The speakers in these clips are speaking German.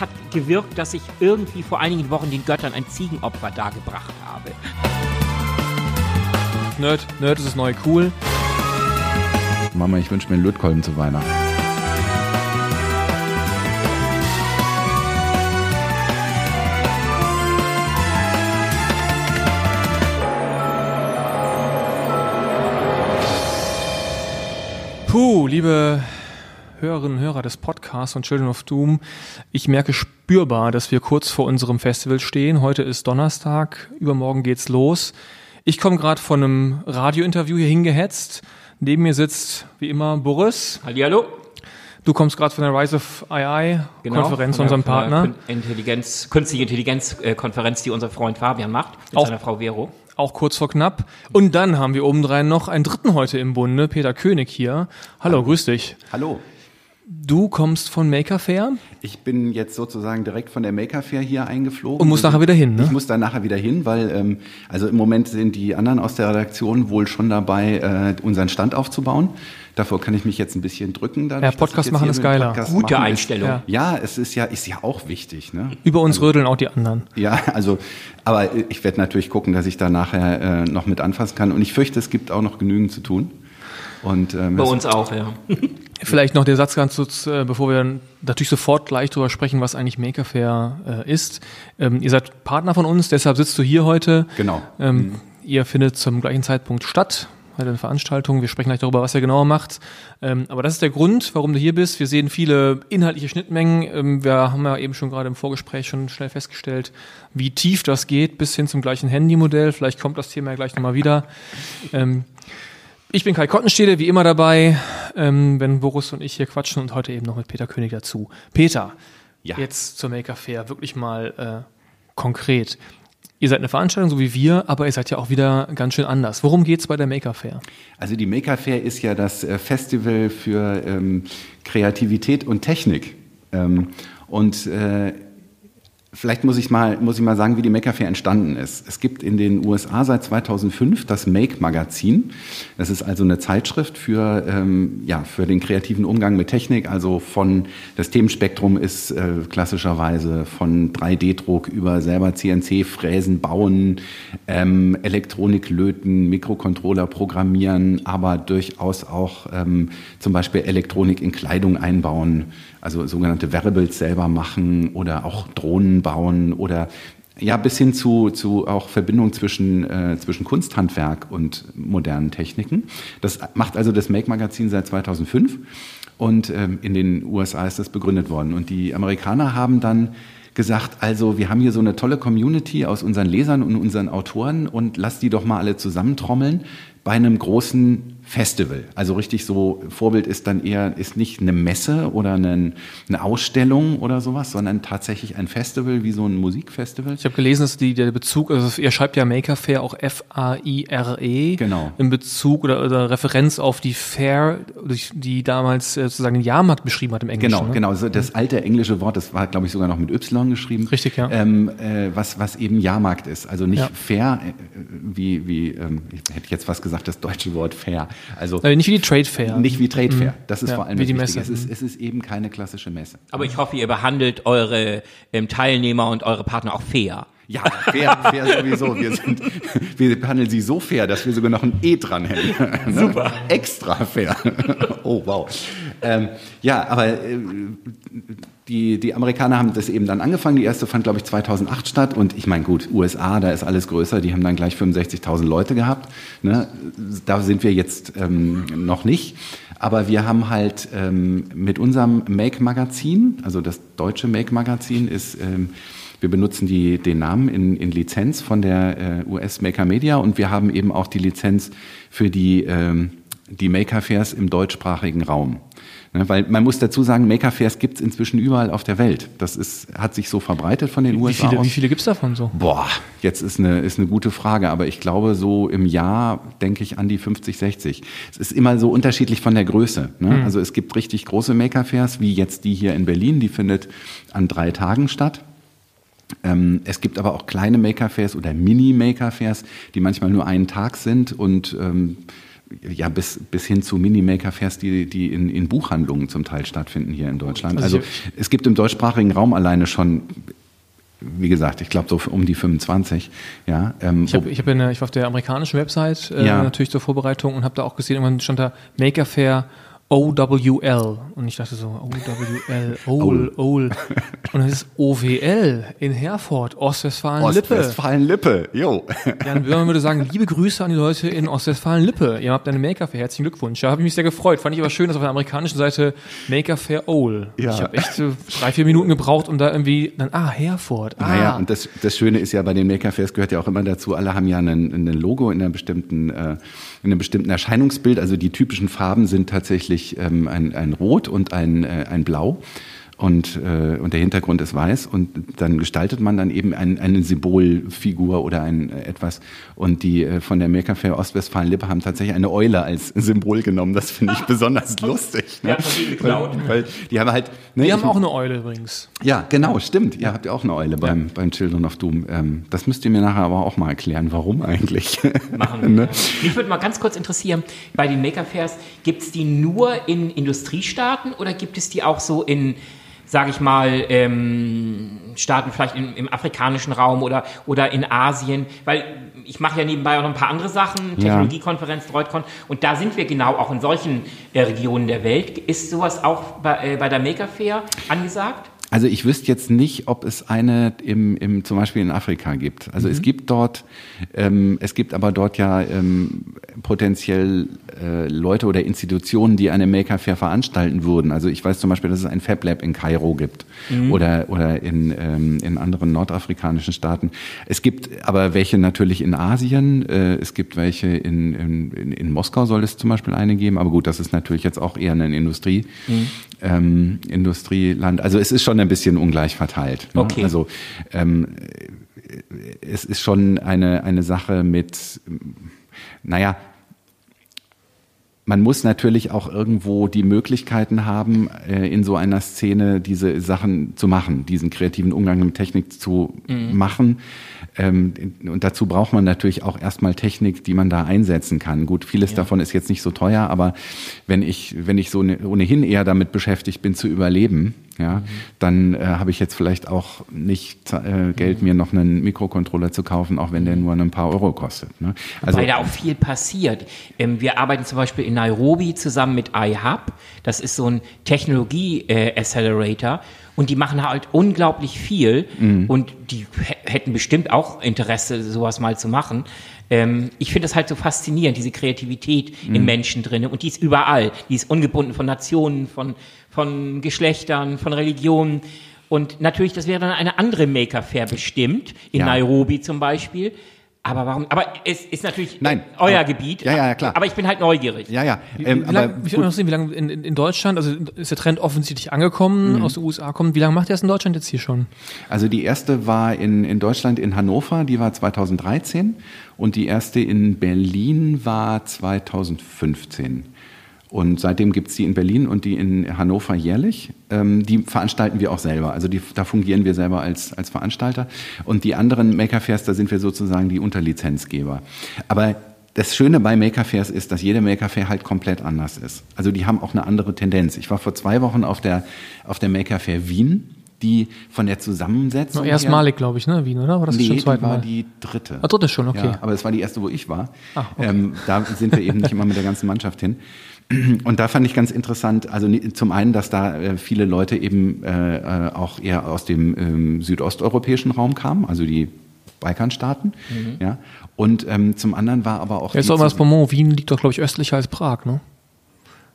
hat gewirkt, dass ich irgendwie vor einigen Wochen den Göttern ein Ziegenopfer dargebracht habe. Nerd, Nerd ist das neue cool. Mama, ich wünsche mir einen Lötkolben zu Weihnachten. Puh, liebe Hörerinnen und Hörer des Podcasts von Children of Doom, ich merke spürbar, dass wir kurz vor unserem Festival stehen. Heute ist Donnerstag, übermorgen geht's los. Ich komme gerade von einem Radiointerview hier hingehetzt. Neben mir sitzt wie immer Boris. Hallihallo. Du kommst gerade von der Rise of AI Genau, Konferenz von unserem von der Partner. Intelligenz, Künstliche Intelligenz Konferenz, die unser Freund Fabian macht, mit Auch- seiner Frau Vero. Auch kurz vor knapp. Und dann haben wir obendrein noch einen dritten heute im Bunde, Peter König hier. Hallo, grüß dich. Hallo. Du kommst von Maker Fair Ich bin jetzt sozusagen direkt von der Maker Fair hier eingeflogen. und musst nachher wieder hin, Ich ne? muss da nachher wieder hin, weil ähm, also im Moment sind die anderen aus der Redaktion wohl schon dabei, äh, unseren Stand aufzubauen. Davor kann ich mich jetzt ein bisschen drücken. Dadurch, Ja, Podcast ich machen ist geiler. Podcast Gute machen ist- Einstellung. Ja. Ja, es ist ja ist ja auch wichtig. Ne? Über uns rödeln auch die anderen. Ja, also, aber ich werde natürlich gucken, dass ich da nachher äh, noch mit anfassen kann. Und ich fürchte, es gibt auch noch genügend zu tun. Und ähm, Bei uns auch, ja. Vielleicht noch der Satz ganz kurz, äh, bevor wir dann natürlich sofort gleich drüber sprechen, was eigentlich Maker Fair äh, ist. Ähm, ihr seid Partner von uns, deshalb sitzt du hier heute. Genau. Ähm, Ihr findet zum gleichen Zeitpunkt statt bei den Veranstaltungen. Wir sprechen gleich darüber, was ihr genauer macht. Ähm, aber das ist der Grund, warum du hier bist. Wir sehen viele inhaltliche Schnittmengen. Ähm, wir haben ja eben schon gerade im Vorgespräch schon schnell festgestellt, wie tief das geht, bis hin zum gleichen Handymodell. Vielleicht kommt das Thema ja gleich nochmal wieder. Ich bin Kai Kottenstede, wie immer dabei, ähm, wenn Boris und ich hier quatschen und heute eben noch mit Peter König dazu. Peter, Ja. jetzt zur Maker Fair, wirklich mal äh, konkret. Ihr seid eine Veranstaltung, so wie wir, aber ihr seid ja auch wieder ganz schön anders. Worum geht's bei der Maker Fair? Also die Maker Fair ist ja das äh, Festival für ähm, Kreativität und Technik. Ähm, und äh, vielleicht muss ich, mal, muss ich mal sagen, wie die Maker Fair entstanden ist. Es gibt in den USA seit 2005 das Make Magazin. Das ist also eine Zeitschrift für, ähm, ja, für den kreativen Umgang mit Technik. Also von, das Themenspektrum ist äh, klassischerweise von 3D-Druck über selber CNC-Fräsen bauen, ähm, Elektronik löten, Mikrocontroller programmieren, aber durchaus auch ähm, zum Beispiel Elektronik in Kleidung einbauen, also sogenannte Wearables selber machen oder auch Drohnen bauen oder ja, bis hin zu, zu auch Verbindung zwischen, äh, zwischen Kunsthandwerk und modernen Techniken. Das macht also das Make-Magazin seit 2005 und ähm, in den USA ist das begründet worden. Und die Amerikaner haben dann gesagt, also wir haben hier so eine tolle Community aus unseren Lesern und unseren Autoren und lass die doch mal alle zusammentrommeln bei einem großen Festival. Also richtig so, Vorbild ist dann eher, ist nicht eine Messe oder eine, eine Ausstellung oder sowas, sondern tatsächlich ein Festival wie so ein Musikfestival. Ich habe gelesen, dass die, der Bezug, also ihr schreibt ja Maker Fair auch F-A-I-R-E. Genau. In Bezug oder, oder Referenz auf die Fair, die, damals äh, sozusagen den Jahrmarkt beschrieben hat im Englischen. Genau, ne? genau. So das alte englische Wort, das war, glaube ich, sogar noch mit Y geschrieben. Richtig, ja. Ähm, äh, was, was eben Jahrmarkt ist. Also nicht Ja. fair, äh, wie, wie ähm, ich hätte jetzt was gesagt, das deutsche Wort fair. Also Äh, nicht wie die Trade Fair. nicht wie Trade Fair. Das ist Ja, vor allem wie die. Messe. Es ist, es ist eben keine klassische Messe. Aber ich hoffe, ihr behandelt eure ähm, Teilnehmer und eure Partner auch fair. Ja, fair, fair sowieso. Wir, sind, wir behandeln sie so fair, dass wir sogar noch ein E dran hängen. Super. Extra fair. Oh, wow. Ähm, ja, aber äh, die, die Amerikaner haben das eben dann angefangen. Die erste fand, glaube ich, 2008 statt. Und ich meine, gut, USA, da ist alles größer. Die haben dann gleich 65.000 Leute gehabt. Ne? Da sind wir jetzt ähm, noch nicht. Aber wir haben halt ähm, mit unserem Make-Magazin, also das deutsche Make-Magazin ist... Ähm, wir benutzen die, den Namen in, in Lizenz von der äh, US Maker Media und wir haben eben auch die Lizenz für die, ähm, die Maker Fairs im deutschsprachigen Raum. Ne, weil man muss dazu sagen, Maker Fairs gibt es inzwischen überall auf der Welt. Das ist, hat sich so verbreitet von den wie USA viele, aus. wie viele gibt's davon so? Boah, jetzt ist eine, ist eine gute Frage, aber ich glaube, so im Jahr denke ich an die 50, 60. Es ist immer so unterschiedlich von der Größe. Ne? Also es gibt richtig große Maker-Fairs, wie jetzt die hier in Berlin, die findet an drei Tagen statt. Ähm, es gibt aber auch kleine Maker-Fairs oder Mini-Maker-Fairs, die manchmal nur einen Tag sind und ähm, ja, bis, bis hin zu Mini-Maker-Fairs, die, die in, in Buchhandlungen zum Teil stattfinden hier in Deutschland. Also, also es gibt im deutschsprachigen Raum alleine schon wie gesagt, ich glaube so um die 25. Ja, ähm, ich, hab, ich, hab eine, ich war auf der amerikanischen Website äh, ja. natürlich zur Vorbereitung und habe da auch gesehen, irgendwann stand da Maker Fair OWL. Und ich dachte so, OWL, OL, OL. Und das ist OWL in Herford, Ostwestfalen-Lippe. Ostwestfalen-Lippe, jo. Jan Böhmer würde sagen, liebe Grüße an die Leute in Ostwestfalen-Lippe. Ihr habt eine Maker Fair, herzlichen Glückwunsch. Da habe ich mich sehr gefreut. Fand ich aber schön, dass auf der amerikanischen Seite Maker Fair OL. Ja. Ich habe echt so drei, vier Minuten gebraucht, um da irgendwie, dann, ah, Herford. Ah. Naja, und das, das Schöne ist ja bei den Maker Fairs gehört ja auch immer dazu, alle haben ja ein, ein Logo in einer bestimmten, äh, in einem bestimmten Erscheinungsbild. Also die typischen Farben sind tatsächlich ähm, ein, ein Rot und ein, äh, ein Blau und, äh, und der Hintergrund ist weiß und dann gestaltet man dann eben ein, eine Symbolfigur oder ein äh, etwas und die äh, von der Maker Fair Ostwestfalen-Lippe haben tatsächlich eine Eule als Symbol genommen. Das finde ich besonders lustig. Ne? Ja, weil, weil die haben halt. Ne, Wir haben auch eine Eule übrigens. Ja, genau, stimmt. Ihr habt ja auch eine Eule beim, beim Children of Doom. Ähm, das müsst ihr mir nachher aber auch mal erklären, warum eigentlich. Machen wir. ne? Mich würde mal ganz kurz interessieren, bei den Maker Fairs, gibt es die nur in Industriestaaten oder gibt es die auch so in sage ich mal, ähm, Staaten vielleicht im, im, afrikanischen Raum oder, oder in Asien, weil ich mache ja nebenbei auch noch ein paar andere Sachen, Technologiekonferenz, Droidcon, und da sind wir genau auch in solchen äh, Regionen der Welt. Ist sowas auch bei, äh, bei der Maker Fair angesagt? Also ich wüsste jetzt nicht, ob es eine im, im zum Beispiel in Afrika gibt. Also mhm. es gibt dort, ähm, es gibt aber dort ja ähm, potenziell äh, Leute oder Institutionen, die eine Maker Fair veranstalten würden. Also ich weiß zum Beispiel, dass es ein Fab Lab in Kairo gibt mhm. oder oder in ähm, in anderen nordafrikanischen Staaten. Es gibt aber welche natürlich in Asien. Äh, es gibt welche in, in in Moskau soll es zum Beispiel eine geben. Aber gut, das ist natürlich jetzt auch eher ein Industrie mhm. Ähm, Industrieland. Also es ist schon ein bisschen ungleich verteilt. Ne? Okay. Also ähm, es ist schon eine, eine Sache mit, naja, man muss natürlich auch irgendwo die Möglichkeiten haben, äh, in so einer Szene diese Sachen zu machen, diesen kreativen Umgang mit Technik zu mhm. machen. Ähm, und dazu braucht man natürlich auch erstmal Technik, die man da einsetzen kann. Gut, vieles ja. davon ist jetzt nicht so teuer, aber wenn ich, wenn ich so ne, ohnehin eher damit beschäftigt bin zu überleben, ja, mhm. dann äh, habe ich jetzt vielleicht auch nicht äh, Geld, mhm. mir noch einen Mikrocontroller zu kaufen, auch wenn der nur ein paar Euro kostet. Ne? Also, Weil da auch viel passiert. Ähm, wir arbeiten zum Beispiel in Nairobi zusammen mit iHub. Das ist so ein Technologie-Accelerator. Äh, und die machen halt unglaublich viel mhm. und die hätten bestimmt auch Interesse, sowas mal zu machen. Ähm, ich finde es halt so faszinierend, diese Kreativität mhm. im Menschen drin. Und die ist überall. Die ist ungebunden von Nationen, von, von Geschlechtern, von Religionen. Und natürlich, das wäre dann eine andere Maker Fair bestimmt, in ja. Nairobi zum Beispiel. Aber warum? Aber es ist natürlich Nein, euer aber, Gebiet. Ja, ja, klar. Aber ich bin halt neugierig. Ja, ja. Ähm, wie, wie lang, ich will noch sehen, wie lange in, in, Deutschland, also ist der Trend offensichtlich angekommen, mhm. aus den USA kommt. Wie lange macht ihr das in Deutschland jetzt hier schon? Also die erste war in, in Deutschland in Hannover, die war 2013 und die erste in Berlin war 2015. Und seitdem gibt es die in Berlin und die in Hannover jährlich. Ähm, die veranstalten wir auch selber. Also die, da fungieren wir selber als, als Veranstalter. Und die anderen Maker Fairs, da sind wir sozusagen die Unterlizenzgeber. Aber das Schöne bei Maker Fairs ist, dass jede Maker Fair halt komplett anders ist. Also die haben auch eine andere Tendenz. Ich war vor zwei Wochen auf der, auf der Maker Fair Wien die von der Zusammensetzung. No, erstmalig, glaube ich, ne? Wien, oder? War das nee, schon zweimal? war die dritte. Ah, dritte schon, okay. Ja, aber es war die erste, wo ich war. Ach, okay. ähm, da sind wir eben nicht immer mit der ganzen Mannschaft hin. Und da fand ich ganz interessant, also zum einen, dass da äh, viele Leute eben äh, äh, auch eher aus dem ähm, südosteuropäischen Raum kamen, also die Balkanstaaten. Mhm. Ja. Und ähm, zum anderen war aber auch. Jetzt ja, das Beaumont. Wien liegt doch, glaube ich, östlicher als Prag, ne?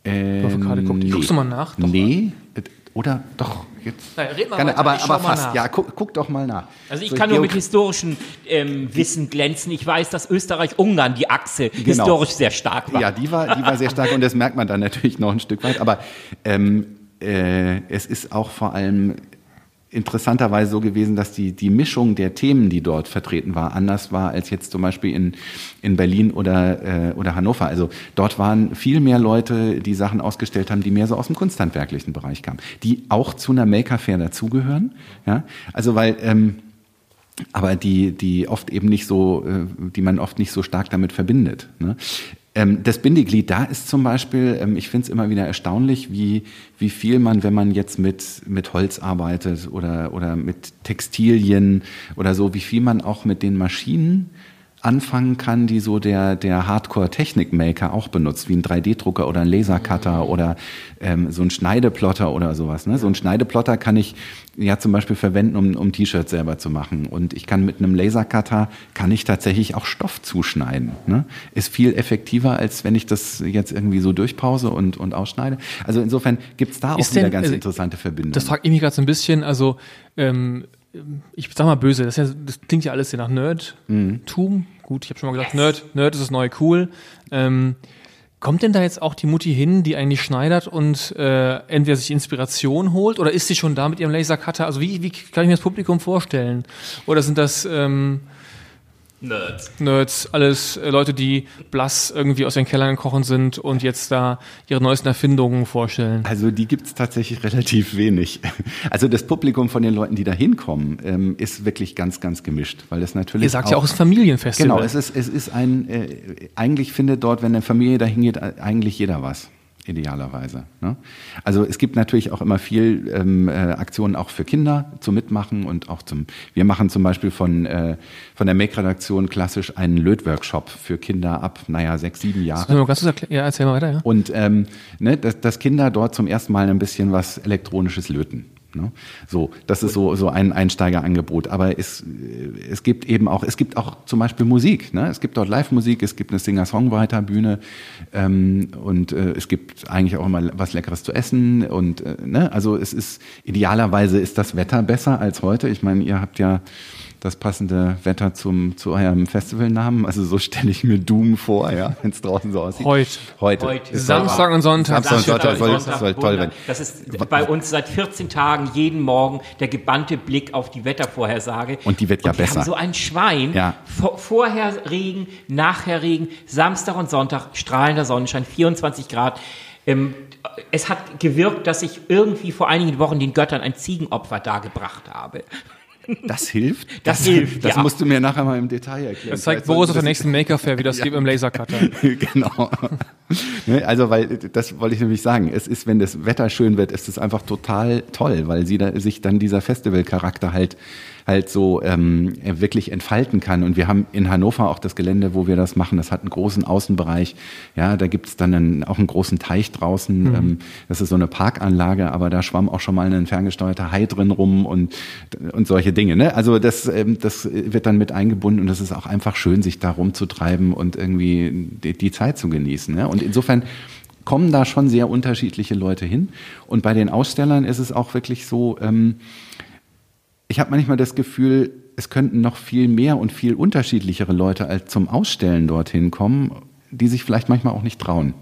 Ähm, nee. Guckst du mal nach? Doch nee, oder doch, jetzt. Nein, red mal Gerne, aber, aber fast, ja, guck, guck, doch mal nach. Also ich so, kann nur mit historischem ähm, Wissen glänzen. Ich weiß, dass Österreich-Ungarn die Achse genau. historisch sehr stark war. Ja, die war, die war sehr stark und das merkt man dann natürlich noch ein Stück weit. Aber ähm, äh, es ist auch vor allem interessanterweise so gewesen, dass die, die Mischung der Themen, die dort vertreten war, anders war als jetzt zum Beispiel in, in Berlin oder, äh, oder Hannover. Also dort waren viel mehr Leute, die Sachen ausgestellt haben, die mehr so aus dem kunsthandwerklichen Bereich kamen, die auch zu einer Maker Fair dazugehören. Ja? Also weil ähm, aber die, die oft eben nicht so, äh, die man oft nicht so stark damit verbindet. Ne? Ähm, das Bindeglied, da ist zum Beispiel, ähm, ich finde es immer wieder erstaunlich, wie, wie viel man, wenn man jetzt mit, mit Holz arbeitet oder, oder mit Textilien oder so, wie viel man auch mit den Maschinen anfangen kann, die so der, der Hardcore-Technik-Maker auch benutzt, wie ein 3D-Drucker oder ein Lasercutter mhm. oder ähm, so ein Schneideplotter oder sowas. Ne? So ein Schneideplotter kann ich ja zum Beispiel verwenden, um, um T-Shirts selber zu machen. Und ich kann mit einem Lasercutter, kann ich tatsächlich auch Stoff zuschneiden. Ne? Ist viel effektiver, als wenn ich das jetzt irgendwie so durchpause und, und ausschneide. Also insofern gibt's da Ist auch wieder denn, ganz also, interessante Verbindungen. Das fragt ich mich gerade so ein bisschen, also ähm, ich sag mal böse, das, ist ja, das klingt ja alles hier nach Nerdtum. Gut, ich habe schon mal gesagt, Nerd, Nerd ist das neue Cool. Ähm, kommt denn da jetzt auch die Mutti hin, die eigentlich schneidert und äh, entweder sich Inspiration holt oder ist sie schon da mit ihrem Lasercutter? Also wie, wie kann ich mir das Publikum vorstellen? Oder sind das ähm, Nerds. Nerds, alles äh, Leute, die blass irgendwie aus den Kellern kochen sind und jetzt da ihre neuesten Erfindungen vorstellen. Also die gibt es tatsächlich relativ wenig. Also das Publikum von den Leuten, die da hinkommen, ähm, ist wirklich ganz, ganz gemischt, weil es natürlich. Ihr sagt auch, ja auch, es ist Familienfestival. Genau, es ist, es ist ein, äh, eigentlich findet dort, wenn eine Familie da hingeht, eigentlich jeder was idealerweise. Ne? Also es gibt natürlich auch immer viel ähm, äh, Aktionen auch für Kinder zum Mitmachen und auch zum. Wir machen zum Beispiel von äh, von der Make-Redaktion klassisch einen Lötworkshop für Kinder ab, naja, sechs, sieben Jahre. Kannst du ja, erzähl mal weiter. Ja. Und ähm, ne, dass, dass Kinder dort zum ersten Mal ein bisschen was elektronisches löten. Ne? So, das ist so, so ein Einsteigerangebot. Aber es, es gibt eben auch, es gibt auch zum Beispiel Musik. Ne? Es gibt dort Live-Musik, es gibt eine Singer-Songwriter-Bühne ähm, und äh, es gibt eigentlich auch immer was Leckeres zu essen. Und äh, ne? also es ist idealerweise ist das Wetter besser als heute. Ich meine, ihr habt ja das passende Wetter zum, zu eurem Festivalnamen. Also so stelle ich mir Doom vor, ja, wenn es draußen so aussieht. Heute. Heute. Heute. Samstag und Sonntag. Samstag und Sonntag soll, Sonntag soll toll werden. Das ist bei uns seit 14 Tagen jeden Morgen der gebannte Blick auf die Wettervorhersage. Und die wird ja und wir besser. Haben so ein Schwein. Ja. Vor, vorher Regen, nachher Regen, Samstag und Sonntag strahlender Sonnenschein, 24 Grad. Ähm, es hat gewirkt, dass ich irgendwie vor einigen Wochen den Göttern ein Ziegenopfer dargebracht habe. Das hilft? Das, das hilft, Das ja. musst du mir nachher mal im Detail erklären. Das zeigt Boris auf der nächsten Maker Fair, wie das geht im Lasercutter. genau. Ne, also, weil, das wollte ich nämlich sagen. Es ist, wenn das Wetter schön wird, ist es einfach total toll, weil sie da, sich dann dieser Festivalcharakter halt halt so ähm, wirklich entfalten kann. Und wir haben in Hannover auch das Gelände, wo wir das machen. Das hat einen großen Außenbereich. Ja, da gibt es dann einen, auch einen großen Teich draußen. Mhm. Ähm, das ist so eine Parkanlage, aber da schwamm auch schon mal ein ferngesteuerter Hai drin rum und, und solche Dinge. Ne? Also das, ähm, das wird dann mit eingebunden und es ist auch einfach schön, sich da rumzutreiben und irgendwie die, die Zeit zu genießen. Ne? Und insofern kommen da schon sehr unterschiedliche Leute hin. Und bei den Ausstellern ist es auch wirklich so, ähm, ich habe manchmal das Gefühl, es könnten noch viel mehr und viel unterschiedlichere Leute als zum Ausstellen dorthin kommen, die sich vielleicht manchmal auch nicht trauen.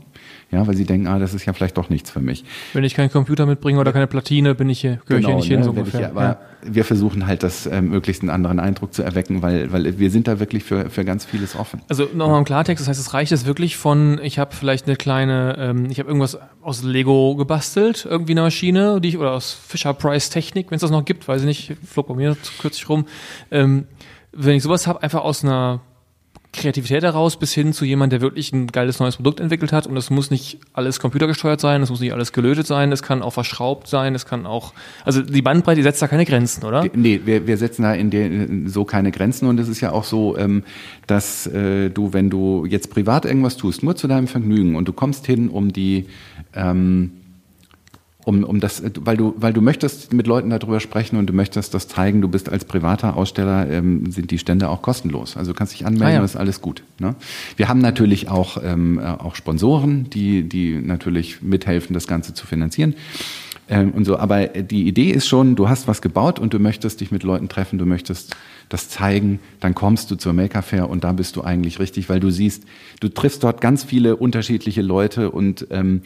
Ja, weil sie denken, ah, das ist ja vielleicht doch nichts für mich. Wenn ich keinen Computer mitbringe oder keine Platine, bin ich hier, gehöre genau, ich hier nicht ne, hin, so ungefähr. Ich, aber ja. wir versuchen halt, das äh, möglichst einen anderen Eindruck zu erwecken, weil, weil wir sind da wirklich für, für ganz vieles offen. Also nochmal im Klartext, das heißt, es reicht jetzt wirklich von, ich habe vielleicht eine kleine, ähm, ich habe irgendwas aus Lego gebastelt, irgendwie eine Maschine, die ich, oder aus Fisher Price Technik, wenn es das noch gibt, weiß ich nicht, flog bei mir kürzlich rum. Ähm, wenn ich sowas habe, einfach aus einer Kreativität heraus bis hin zu jemand, der wirklich ein geiles neues Produkt entwickelt hat. Und es muss nicht alles computergesteuert sein, es muss nicht alles gelötet sein, es kann auch verschraubt sein, es kann auch, also die Bandbreite setzt da keine Grenzen, oder? Nee, wir, wir setzen da in der, so keine Grenzen und es ist ja auch so, ähm, dass äh, du, wenn du jetzt privat irgendwas tust, nur zu deinem Vergnügen und du kommst hin, um die ähm, um, um das, weil du, weil du möchtest mit Leuten darüber sprechen und du möchtest das zeigen, du bist als privater Aussteller, ähm, sind die Stände auch kostenlos. Also du kannst dich anmelden, ah, ja. ist alles gut. Ne? Wir haben natürlich auch, ähm, äh, auch Sponsoren, die, die natürlich mithelfen, das Ganze zu finanzieren. Ähm, und so, aber die Idee ist schon, du hast was gebaut und du möchtest dich mit Leuten treffen, du möchtest das zeigen, dann kommst du zur Maker Fair und da bist du eigentlich richtig, weil du siehst, du triffst dort ganz viele unterschiedliche Leute und ähm,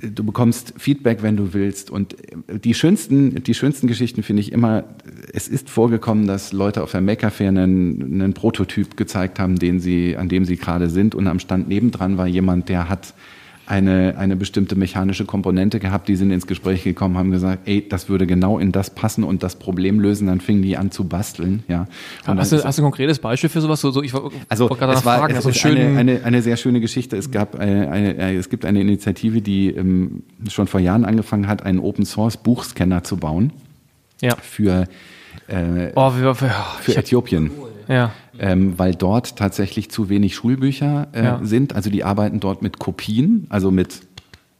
du bekommst Feedback, wenn du willst. Und die schönsten, die schönsten Geschichten finde ich immer, es ist vorgekommen, dass Leute auf der Maker Fair einen, einen Prototyp gezeigt haben, den sie, an dem sie gerade sind. Und am Stand nebendran war jemand, der hat eine, eine bestimmte mechanische Komponente gehabt, die sind ins Gespräch gekommen, haben gesagt, ey, das würde genau in das passen und das Problem lösen, dann fingen die an zu basteln, ja. Und hast, du, hast du ein konkretes Beispiel für sowas? So, so, ich also es war fragen, es ist eine, eine, eine sehr schöne Geschichte. Es gab eine, eine, es gibt eine Initiative, die ähm, schon vor Jahren angefangen hat, einen Open Source Buchscanner zu bauen. Ja. Für äh, oh, für, für, für Äthiopien. Ja. Ähm, weil dort tatsächlich zu wenig Schulbücher äh, ja. sind. Also die arbeiten dort mit Kopien, also mit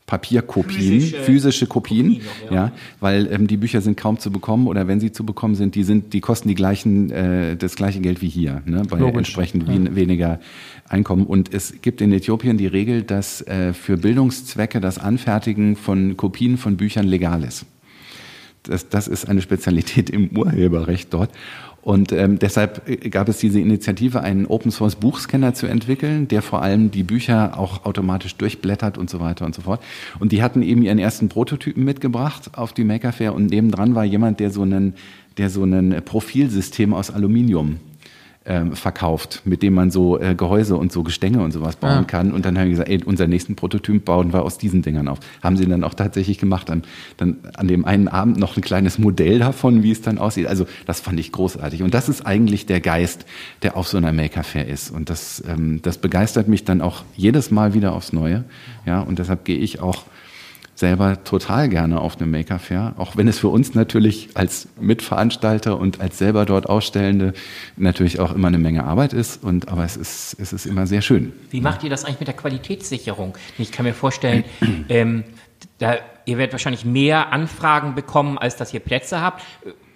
Papierkopien, physische, physische Kopien, Kopien ja. ja. weil ähm, die Bücher sind kaum zu bekommen oder wenn sie zu bekommen sind, die sind, die kosten die gleichen, äh, das gleiche Geld wie hier, ne, bei Logisch. entsprechend ja. weniger Einkommen. Und es gibt in Äthiopien die Regel, dass äh, für Bildungszwecke das Anfertigen von Kopien von Büchern legal ist. Das, das ist eine Spezialität im Urheberrecht dort. Und ähm, deshalb äh, gab es diese Initiative, einen Open Source Buchscanner zu entwickeln, der vor allem die Bücher auch automatisch durchblättert und so weiter und so fort. Und die hatten eben ihren ersten Prototypen mitgebracht auf die Maker Fair und nebendran war jemand, der so einen, der so ein Profilsystem aus Aluminium ähm, verkauft, mit dem man so äh, Gehäuse und so Gestänge und sowas bauen ah. kann. Und dann haben wir gesagt, ey, unser nächsten Prototyp bauen wir aus diesen Dingern auf. Haben sie dann auch tatsächlich gemacht. Dann, dann an dem einen Abend noch ein kleines Modell davon, wie es dann aussieht. Also das fand ich großartig. Und das ist eigentlich der Geist, der auf so einer Maker Fair ist. Und das, ähm, das begeistert mich dann auch jedes Mal wieder aufs Neue. Ja, und deshalb gehe ich auch selber total gerne auf einem Maker Fair, auch wenn es für uns natürlich als Mitveranstalter und als selber dort Ausstellende natürlich auch immer eine Menge Arbeit ist. Und aber es ist es ist immer sehr schön. Wie macht ihr das eigentlich mit der Qualitätssicherung? Ich kann mir vorstellen, ähm, da, ihr werdet wahrscheinlich mehr Anfragen bekommen, als dass ihr Plätze habt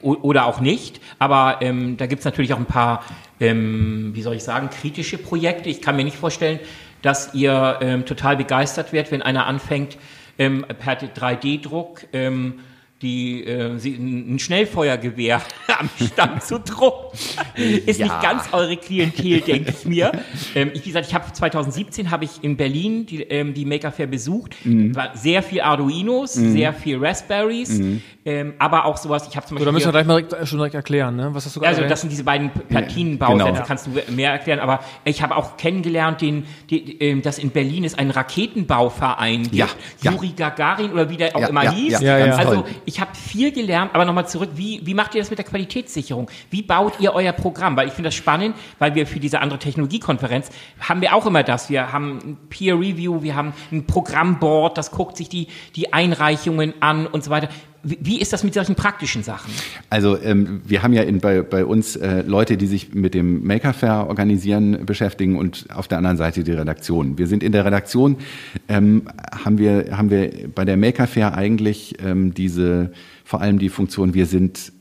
oder auch nicht. Aber ähm, da gibt es natürlich auch ein paar, ähm, wie soll ich sagen, kritische Projekte. Ich kann mir nicht vorstellen, dass ihr ähm, total begeistert werdet, wenn einer anfängt, ähm, per 3D-Druck ähm, die, äh, ein Schnellfeuergewehr am Stand zu drucken. Ist ja. nicht ganz eure Klientel, denke ich mir. Ähm, ich, wie gesagt, ich habe 2017 habe ich in Berlin die, ähm, die Maker Fair besucht. Mhm. War sehr viel Arduinos, mhm. sehr viel Raspberries, mhm. ähm, aber auch sowas. Ich habe zum Beispiel. Da müssen wir gleich mal direkt, schon direkt erklären, ne? Was hast du gerade Also das sind diese beiden Platinenbausätze. Genau. Kannst du mehr erklären? Aber ich habe auch kennengelernt, den, die, ähm, dass in Berlin es einen Raketenbauverein gibt. Ja. Juri Gagarin oder wie der auch ja, immer ja, hieß. Ja, ja, also ich habe viel gelernt, aber nochmal zurück, wie, wie macht ihr das mit der Qualitätssicherung? Wie baut ihr euer Programm? Weil ich finde das spannend, weil wir für diese andere Technologiekonferenz haben wir auch immer das. Wir haben ein Peer Review, wir haben ein Programmboard, das guckt sich die, die Einreichungen an und so weiter. Wie ist das mit solchen praktischen Sachen? Also ähm, wir haben ja in, bei, bei uns äh, Leute, die sich mit dem Maker Fair organisieren, beschäftigen und auf der anderen Seite die Redaktion. Wir sind in der Redaktion, ähm, haben, wir, haben wir bei der Maker Fair eigentlich ähm, diese, vor allem die Funktion, wir sind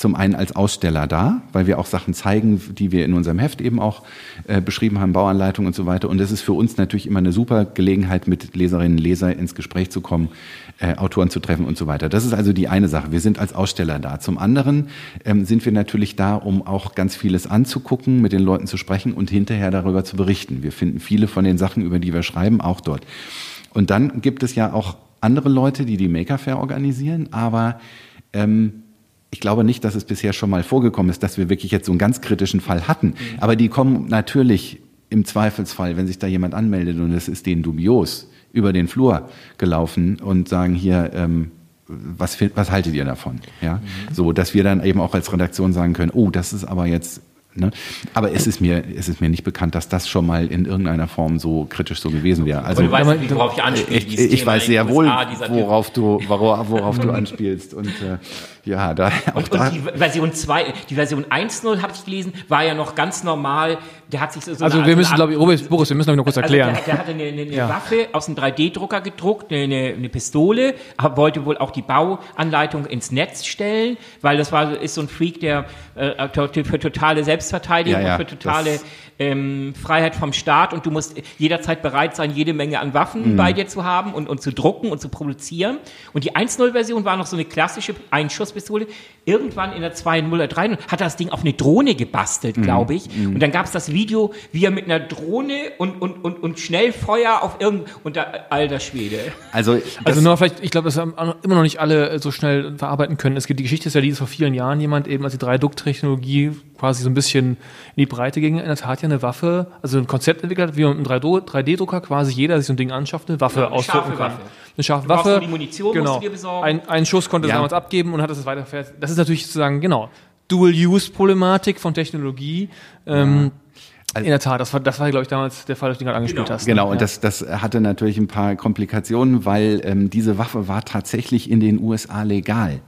zum einen als Aussteller da, weil wir auch Sachen zeigen, die wir in unserem Heft eben auch äh, beschrieben haben, Bauanleitung und so weiter. Und das ist für uns natürlich immer eine super Gelegenheit, mit Leserinnen und Lesern ins Gespräch zu kommen, äh, Autoren zu treffen und so weiter. Das ist also die eine Sache. Wir sind als Aussteller da. Zum anderen ähm, sind wir natürlich da, um auch ganz vieles anzugucken, mit den Leuten zu sprechen und hinterher darüber zu berichten. Wir finden viele von den Sachen, über die wir schreiben, auch dort. Und dann gibt es ja auch andere Leute, die die Maker Fair organisieren, aber ähm, ich glaube nicht, dass es bisher schon mal vorgekommen ist, dass wir wirklich jetzt so einen ganz kritischen Fall hatten. Mhm. Aber die kommen natürlich im Zweifelsfall, wenn sich da jemand anmeldet und es ist denen dubios, über den Flur gelaufen und sagen hier, ähm, was, was haltet ihr davon? Ja, mhm. so, dass wir dann eben auch als Redaktion sagen können, oh, das ist aber jetzt Ne? Aber es ist, mir, es ist mir nicht bekannt, dass das schon mal in irgendeiner Form so kritisch so gewesen wäre. Also, du weißt, worauf ich anspiele. Ich, ich weiß sehr wohl, worauf du, worauf, worauf du anspielst. Und äh, ja, da, auch und, da. Und die Version 2, die Version 1.0 habe ich gelesen, war ja noch ganz normal. Der hat sich so, so Also eine, wir müssen, glaube ich, Boris, Boris, wir müssen noch kurz also erklären. Also der, der hatte eine, eine, eine ja. Waffe aus einem 3D-Drucker gedruckt, eine, eine Pistole, wollte wohl auch die Bauanleitung ins Netz stellen, weil das war ist so ein Freak, der äh, für totale Selbstverteidigung ja, ja, und für totale ähm, Freiheit vom Staat und du musst jederzeit bereit sein, jede Menge an Waffen mhm. bei dir zu haben und, und zu drucken und zu produzieren. Und die 1.0-Version war noch so eine klassische Einschusspistole. Irgendwann in der 2.0 oder 3.0 hat er das Ding auf eine Drohne gebastelt, mhm. glaube ich. Mhm. Und dann gab es das Video, wie er mit einer Drohne und, und, und, und Schnellfeuer auf irgendein, und da, alter Schwede. Also, also nur vielleicht, ich glaube, das haben immer noch nicht alle so schnell verarbeiten können. Es gibt die Geschichte ist ja, die ist vor vielen Jahren jemand eben, als die 3-Duck-Technologie quasi so ein bisschen in die Breite ging, in der Tat ja eine Waffe, also ein Konzept entwickelt hat, wie man mit einem 3D-Drucker quasi jeder sich so ein Ding anschafft, eine Waffe eine ausdrucken scharfe kann. Waffe. Eine scharfe Du Waffe. die Munition, musst genau. du dir besorgen. Ein, einen Schuss konnte es Ja. damals abgeben und hat es weiterverfährt. Das ist natürlich sozusagen, genau, Dual-Use-Problematik von Technologie. Ähm, in der Tat, das war, das war glaube ich, damals der Fall, auf den du gerade angespielt Genau. hast. Genau, ne? und das, das hatte natürlich ein paar Komplikationen, weil ähm, diese Waffe war tatsächlich in den USA legal.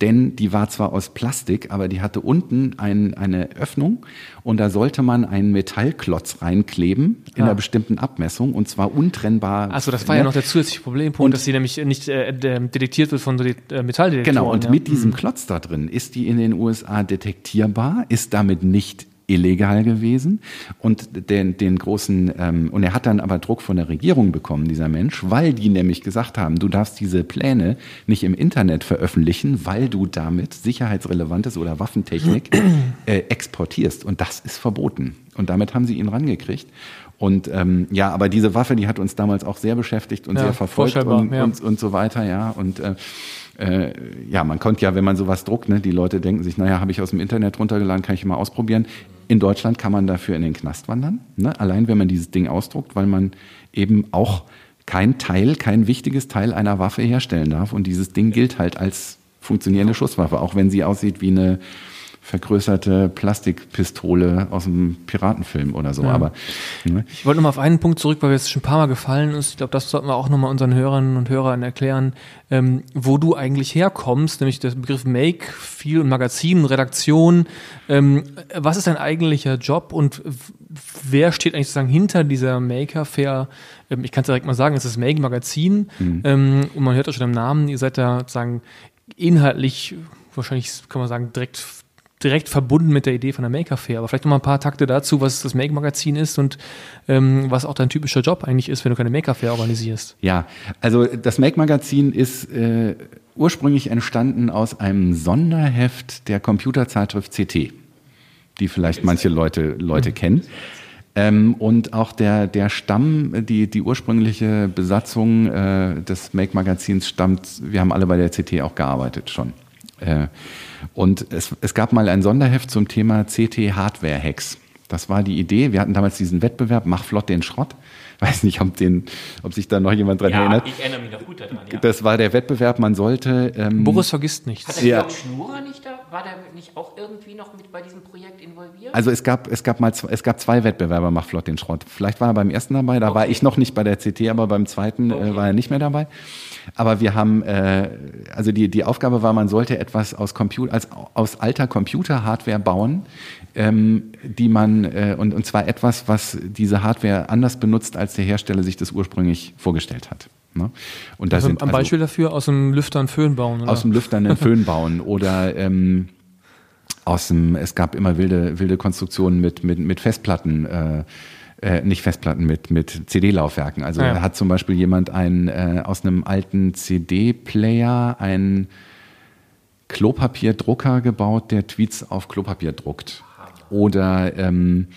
Denn die war zwar aus Plastik, aber die hatte unten ein, eine Öffnung und da sollte man einen Metallklotz reinkleben in Ah. einer bestimmten Abmessung und zwar untrennbar. Also das war ja ne? noch der zusätzliche Problempunkt, Und- dass sie nämlich nicht äh, äh, detektiert wird von äh, Metalldetektoren. Genau, und ja. mit diesem Klotz da drin ist die in den USA detektierbar, ist damit nicht illegal gewesen. Und den, den großen ähm, und er hat dann aber Druck von der Regierung bekommen dieser Mensch weil die nämlich gesagt haben du darfst diese Pläne nicht im Internet veröffentlichen weil du damit sicherheitsrelevantes oder Waffentechnik äh, exportierst. Und das ist verboten. Und damit haben sie ihn rangekriegt. Und ähm, ja aber diese Waffe die hat uns damals auch sehr beschäftigt und Ja, sehr verfolgt und, ja. und, und so weiter ja. Und äh, äh, ja, man konnte ja, wenn man sowas druckt, ne, die Leute denken sich, naja, habe ich aus dem Internet runtergeladen, kann ich mal ausprobieren. In Deutschland kann man dafür in den Knast wandern, ne? allein wenn man dieses Ding ausdruckt, weil man eben auch kein Teil, kein wichtiges Teil einer Waffe herstellen darf. Und dieses Ding gilt halt als funktionierende Schusswaffe, auch wenn sie aussieht wie eine vergrößerte Plastikpistole aus einem Piratenfilm oder so. Aber ne? Ich wollte nochmal auf einen Punkt zurück, weil es schon ein paar Mal gefallen ist. Ich glaube, das sollten wir auch nochmal unseren Hörerinnen und Hörern erklären, ähm, wo du eigentlich herkommst, nämlich der Begriff Make, viel Magazin, Redaktion. Ähm, was ist dein eigentlicher Job und wer steht eigentlich sozusagen hinter dieser Maker Fair? Ähm, ich kann es direkt mal sagen, es ist das Make Magazin ähm, und man hört auch schon im Namen, ihr seid da sozusagen inhaltlich, wahrscheinlich kann man sagen, direkt direkt verbunden mit der Idee von der Maker Fair. Aber vielleicht noch mal ein paar Takte dazu, was das Make Magazin ist und ähm, was auch dein typischer Job eigentlich ist, wenn du keine Maker Fair organisierst. Ja, also das Make-Magazin ist äh, ursprünglich entstanden aus einem Sonderheft der Computerzeitschrift CT, die vielleicht manche Leute, Leute kennen. Ähm, und auch der, der Stamm, die, die ursprüngliche Besatzung äh, des Make-Magazins stammt, wir haben alle bei der CT auch gearbeitet schon. Äh, und es, es gab mal ein Sonderheft zum Thema CT Hardware Hacks. Das war die Idee. Wir hatten damals diesen Wettbewerb, mach flott den Schrott. Weiß nicht, ob, den, ob sich da noch jemand dran Ja, erinnert. ich erinnere mich noch gut daran. Ja. Das war der Wettbewerb, man sollte. Ähm, Boris vergisst nichts. Hat der Ja. Schnurer nicht da? War der nicht auch irgendwie noch mit bei diesem Projekt involviert? also es gab, es gab mal zwei, es gab zwei Wettbewerber, mach flott den Schrott. Vielleicht war er beim ersten dabei, da war ich noch nicht bei der CT, aber beim zweiten äh, war er nicht mehr dabei. Aber wir haben, äh, also die, die Aufgabe war, man sollte etwas aus, Computer, als, aus alter Computer-Hardware bauen, ähm, die man, äh, und, und zwar etwas, was diese Hardware anders benutzt, als der Hersteller sich das ursprünglich vorgestellt hat. Ne? Und da Also, sind am also- Beispiel dafür aus dem Lüfter einen Föhn bauen. Oder? aus dem Lüfter einen Föhn bauen oder ähm, aus dem, es gab immer wilde, wilde Konstruktionen mit, mit, mit Festplatten, äh, äh, nicht Festplatten, mit, mit CD-Laufwerken. Also Ja. hat zum Beispiel jemand ein, äh, aus einem alten CD-Player einen Klopapierdrucker gebaut, der Tweets auf Klopapier druckt. Oder, ähm,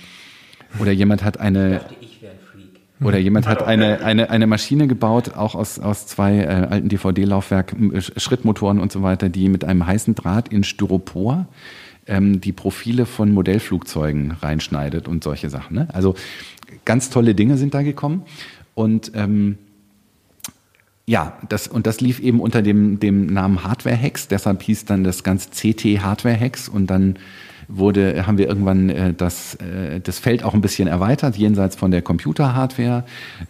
oder jemand hat eine, ich wäre ein Freak. Oder jemand hat eine, eine, eine Maschine gebaut, auch aus, aus zwei äh, alten DVD-Laufwerk, Schrittmotoren und so weiter, die mit einem heißen Draht in Styropor ähm, die Profile von Modellflugzeugen reinschneidet und solche Sachen. Ne? Also ganz tolle Dinge sind da gekommen. Und ähm, ja, das, und das lief eben unter dem, dem Namen Hardware Hacks, deshalb hieß dann das Ganze CT Hardware Hacks und dann wurde, haben wir irgendwann äh, das, äh, das Feld auch ein bisschen erweitert, jenseits von der Computer-Hardware.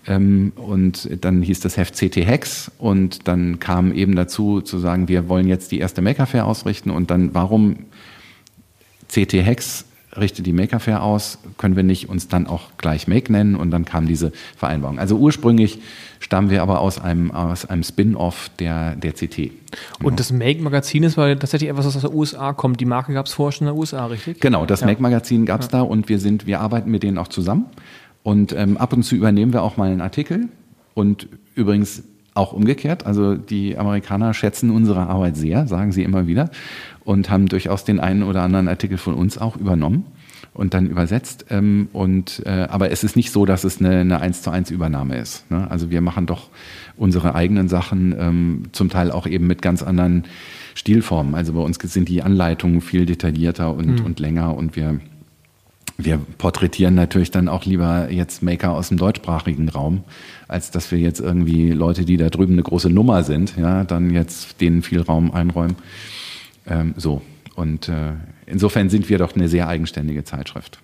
Ähm, und dann hieß das Heft CT Hacks und dann kam eben dazu zu sagen, wir wollen jetzt die erste Maker Fair ausrichten und dann warum CT Hex richtet die Maker Fair aus, können wir nicht uns dann auch gleich Make nennen und dann kam diese Vereinbarung. Also ursprünglich stammen wir aber aus einem, aus einem Spin-off der, der CT. Und das Make-Magazin ist weil tatsächlich etwas, was aus der USA kommt. Die Marke gab es vorher schon in den USA, richtig? Genau, das Make Magazin gab's da und wir sind, wir arbeiten mit denen auch zusammen. Und ähm, ab und zu übernehmen wir auch mal einen Artikel. Und übrigens auch umgekehrt. Also die Amerikaner schätzen unsere Arbeit sehr, sagen sie immer wieder, und haben durchaus den einen oder anderen Artikel von uns auch übernommen. und dann übersetzt. Ähm, und, äh, aber es ist nicht so, dass es eine, eine 1 zu 1 Übernahme ist. Ne? Also wir machen doch unsere eigenen Sachen, ähm, zum Teil auch eben mit ganz anderen Stilformen. Also bei uns sind die Anleitungen viel detaillierter und, mhm. und länger und wir wir porträtieren natürlich dann auch lieber jetzt Maker aus dem deutschsprachigen Raum, als dass wir jetzt irgendwie Leute, die da drüben eine große Nummer sind, ja, dann jetzt denen viel Raum einräumen. Ähm, so. Und äh, insofern sind wir doch eine sehr eigenständige Zeitschrift.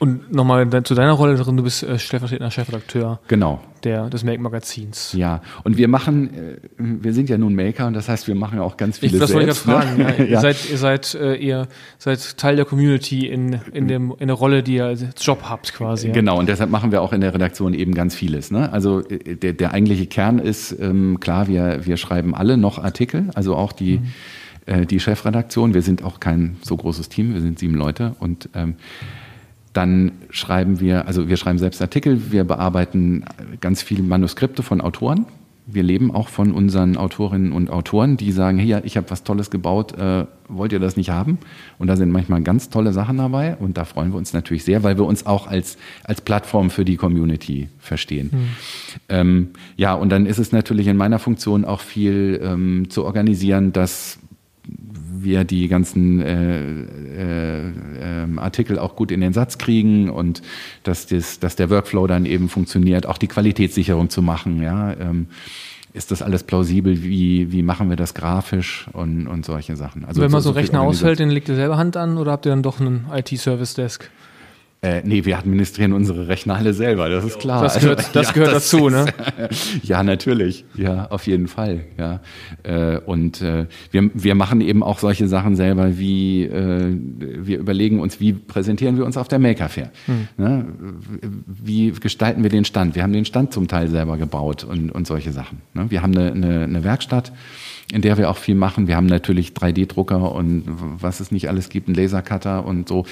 Ne? Und nochmal zu deiner Rolle drin, du bist äh, stellvertretender Chefredakteur genau. der, des Make-Magazins. Ja, und wir machen, äh, wir sind ja nun Maker und das heißt, wir machen auch ganz viele ich, Das selbst, wollte ich gerade fragen. Ne? ja. Ihr seid, ihr seid, äh, ihr seid Teil der Community in, in, dem, in der Rolle, die ihr als Job habt quasi. Ja? Genau, und deshalb machen wir auch in der Redaktion eben ganz vieles. Ne? Also äh, der, der eigentliche Kern ist, ähm, klar, wir, wir schreiben alle noch Artikel, also auch die mhm äh, die Chefredaktion. Wir sind auch kein so großes Team, wir sind sieben Leute und ähm, dann schreiben wir, also wir schreiben selbst Artikel, wir bearbeiten ganz viele Manuskripte von Autoren. Wir leben auch von unseren Autorinnen und Autoren, die sagen, hier, ich habe was Tolles gebaut, äh, wollt ihr das nicht haben? Und da sind manchmal ganz tolle Sachen dabei und da freuen wir uns natürlich sehr, weil wir uns auch als, als Plattform für die Community verstehen. Mhm. Ähm, ja, und dann ist es natürlich in meiner Funktion auch viel ähm, zu organisieren, dass wir die ganzen äh, äh, äh, Artikel auch gut in den Satz kriegen und dass, das, dass der Workflow dann eben funktioniert, auch die Qualitätssicherung zu machen. Ja, ähm, ist das alles plausibel? Wie, wie machen wir das grafisch und, und solche Sachen? Also Wenn man so, so Rechner ausfällt, den legt ihr selber Hand an oder habt ihr dann doch einen IT-Service-Desk? Äh, nee, wir administrieren unsere Rechner alle selber, das ist klar. Das gehört, also, das ja, gehört das dazu, ist, ne? ja, natürlich. Ja, auf jeden Fall. Ja. Äh, und äh, wir, wir machen eben auch solche Sachen selber, wie äh, wir überlegen uns, wie präsentieren wir uns auf der Maker Fair? Hm. Ne? Wie gestalten wir den Stand? Wir haben den Stand zum Teil selber gebaut und, und solche Sachen. Ne? Wir haben eine, eine, eine Werkstatt in der wir auch viel machen. Wir haben natürlich 3D-Drucker und was es nicht alles gibt, einen Lasercutter und so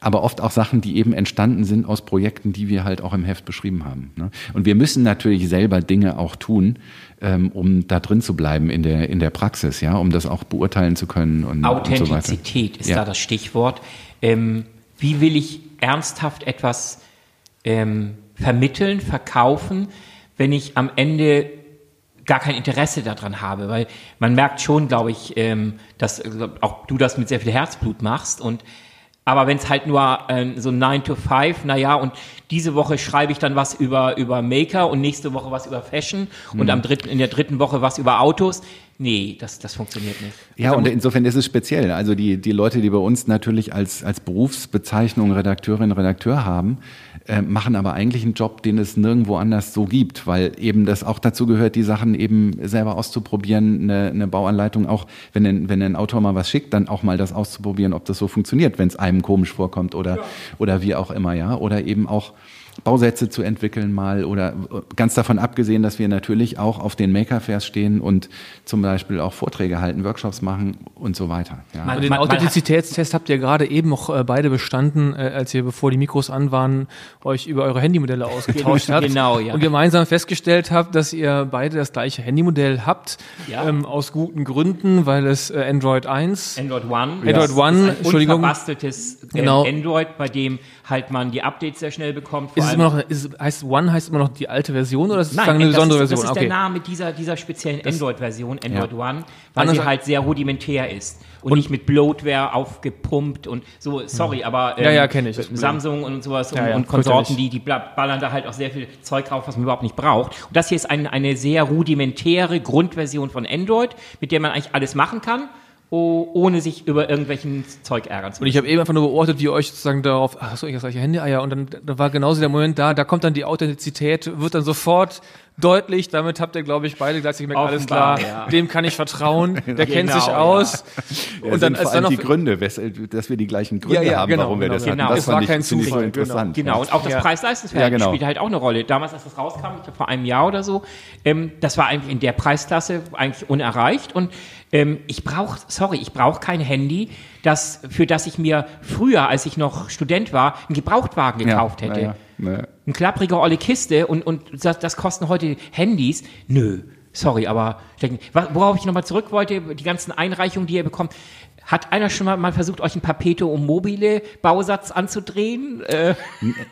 aber oft auch Sachen, die eben entstanden sind aus Projekten, die wir halt auch im Heft beschrieben haben. Ne? Und wir müssen natürlich selber Dinge auch tun, ähm, um da drin zu bleiben in der, in der Praxis, ja, um das auch beurteilen zu können. Und, Authentizität und so ist ja. da das Stichwort. Ähm, wie will ich ernsthaft etwas ähm, vermitteln, verkaufen, wenn ich am Ende gar kein Interesse daran habe, weil man merkt schon, glaube ich, ähm, dass äh, auch du das mit sehr viel Herzblut machst und aber wenn es halt nur äh, so 9 to 5, naja, und diese Woche schreibe ich dann was über, über Maker und nächste Woche was über Fashion mhm. und am dritten, in der dritten Woche was über Autos. Nee, das, das funktioniert nicht. Ja, also, und insofern ist es speziell. Also die, die Leute, die bei uns natürlich als, als Berufsbezeichnung Redakteurin, Redakteur haben, äh, machen aber eigentlich einen Job, den es nirgendwo anders so gibt, weil eben das auch dazu gehört, die Sachen eben selber auszuprobieren, eine, eine Bauanleitung auch, wenn ein, wenn ein Autor mal was schickt, dann auch mal das auszuprobieren, ob das so funktioniert, wenn es einem komisch vorkommt oder, ja. oder wie auch immer, ja. Oder eben auch Bausätze zu entwickeln mal oder ganz davon abgesehen, dass wir natürlich auch auf den Maker-Fairs stehen und zum Beispiel auch Vorträge halten, Workshops machen und so weiter. Ja. Man, den Authentizitätstest habt ihr gerade eben noch äh, beide bestanden, äh, als ihr, bevor die Mikros an waren, euch über eure Handymodelle ausgetauscht habt. Genau, ja. Und gemeinsam festgestellt habt, dass ihr beide das gleiche Handymodell habt, ja. ähm, aus guten Gründen, weil es äh, Android 1, Android One, Android One, Entschuldigung, unverbasteltes äh, genau. Android, bei dem halt man die Updates sehr schnell bekommt. Ist es immer noch, ist, heißt One heißt immer noch die alte Version oder ist es Nein, eine besondere ist, Version? Das ist okay. der Name dieser, dieser speziellen Android-Version, Android ja. One, weil sie halt sehr rudimentär ist und, und, nicht mit Bloatware aufgepumpt und so, sorry, aber ähm, ja, ja, ähm, ich. Samsung und sowas ja, und, und Konsorten, die, die ballern da halt auch sehr viel Zeug drauf, was man überhaupt nicht braucht. Und das hier ist ein, eine sehr rudimentäre Grundversion von Android, mit der man eigentlich alles machen kann ohne sich über irgendwelchen Zeug ärgern zu müssen. Und ich habe eben einfach nur beobachtet, wie ihr euch sozusagen darauf, ach so, ich das gleiche Handy, ah ja, und dann da war genauso der Moment da, da kommt dann die Authentizität, wird dann sofort deutlich, damit habt ihr, glaube ich, beide gleich gemerkt, alles klar, ja. dem kann ich vertrauen, der genau, kennt sich aus. Ja. Und dann ist dann noch die Gründe, dass wir die gleichen Gründe ja, haben, genau, warum wir genau, das genau. hatten. Das es war kein Zufall. interessant. Genau, genau. und auch das Preis-Leistungsverhältnis spielt halt auch eine Rolle. Damals, als das rauskam, ich glaube vor einem Jahr oder so, ähm, das war eigentlich in der Preisklasse eigentlich unerreicht und ähm, ich brauche, sorry, ich brauche kein Handy, das, für das ich mir früher, als ich noch Student war, einen Gebrauchtwagen gekauft hätte. Ja, Ein klappriger olle Kiste und, und das, das kosten heute Handys. Nö, sorry, aber worauf ich nochmal zurück wollte, die ganzen Einreichungen, die ihr bekommt, Hat einer schon mal, mal versucht, euch einen Perpetuum mobile Bausatz anzudrehen? Äh,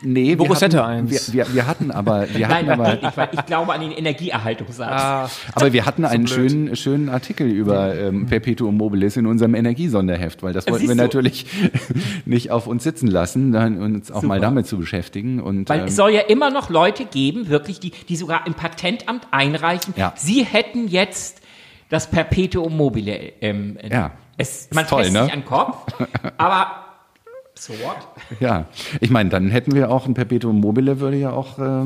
Nee, wir Borosette hatten, eins. wir, wir, wir hatten aber, wir hatten nein, aber, geht nicht, weil ich glaube an den Energieerhaltungssatz. Ah, aber wir hatten einen blöd. schönen, schönen Artikel über ähm, Perpetuum mobilis in unserem Energiesonderheft, weil das wollten wir Siehst du. natürlich nicht auf uns sitzen lassen, dann uns auch mal Super. damit zu beschäftigen. Und Weil ähm, es soll ja immer noch Leute geben, wirklich, die, die sogar im Patentamt einreichen. Ja. Sie hätten jetzt das Perpetuum mobile. Ähm, Ja. Es, man toll, fässt ne? sich an den Kopf, aber so what? Ja, ich meine, dann hätten wir auch ein Perpetuum mobile, würde ja auch äh,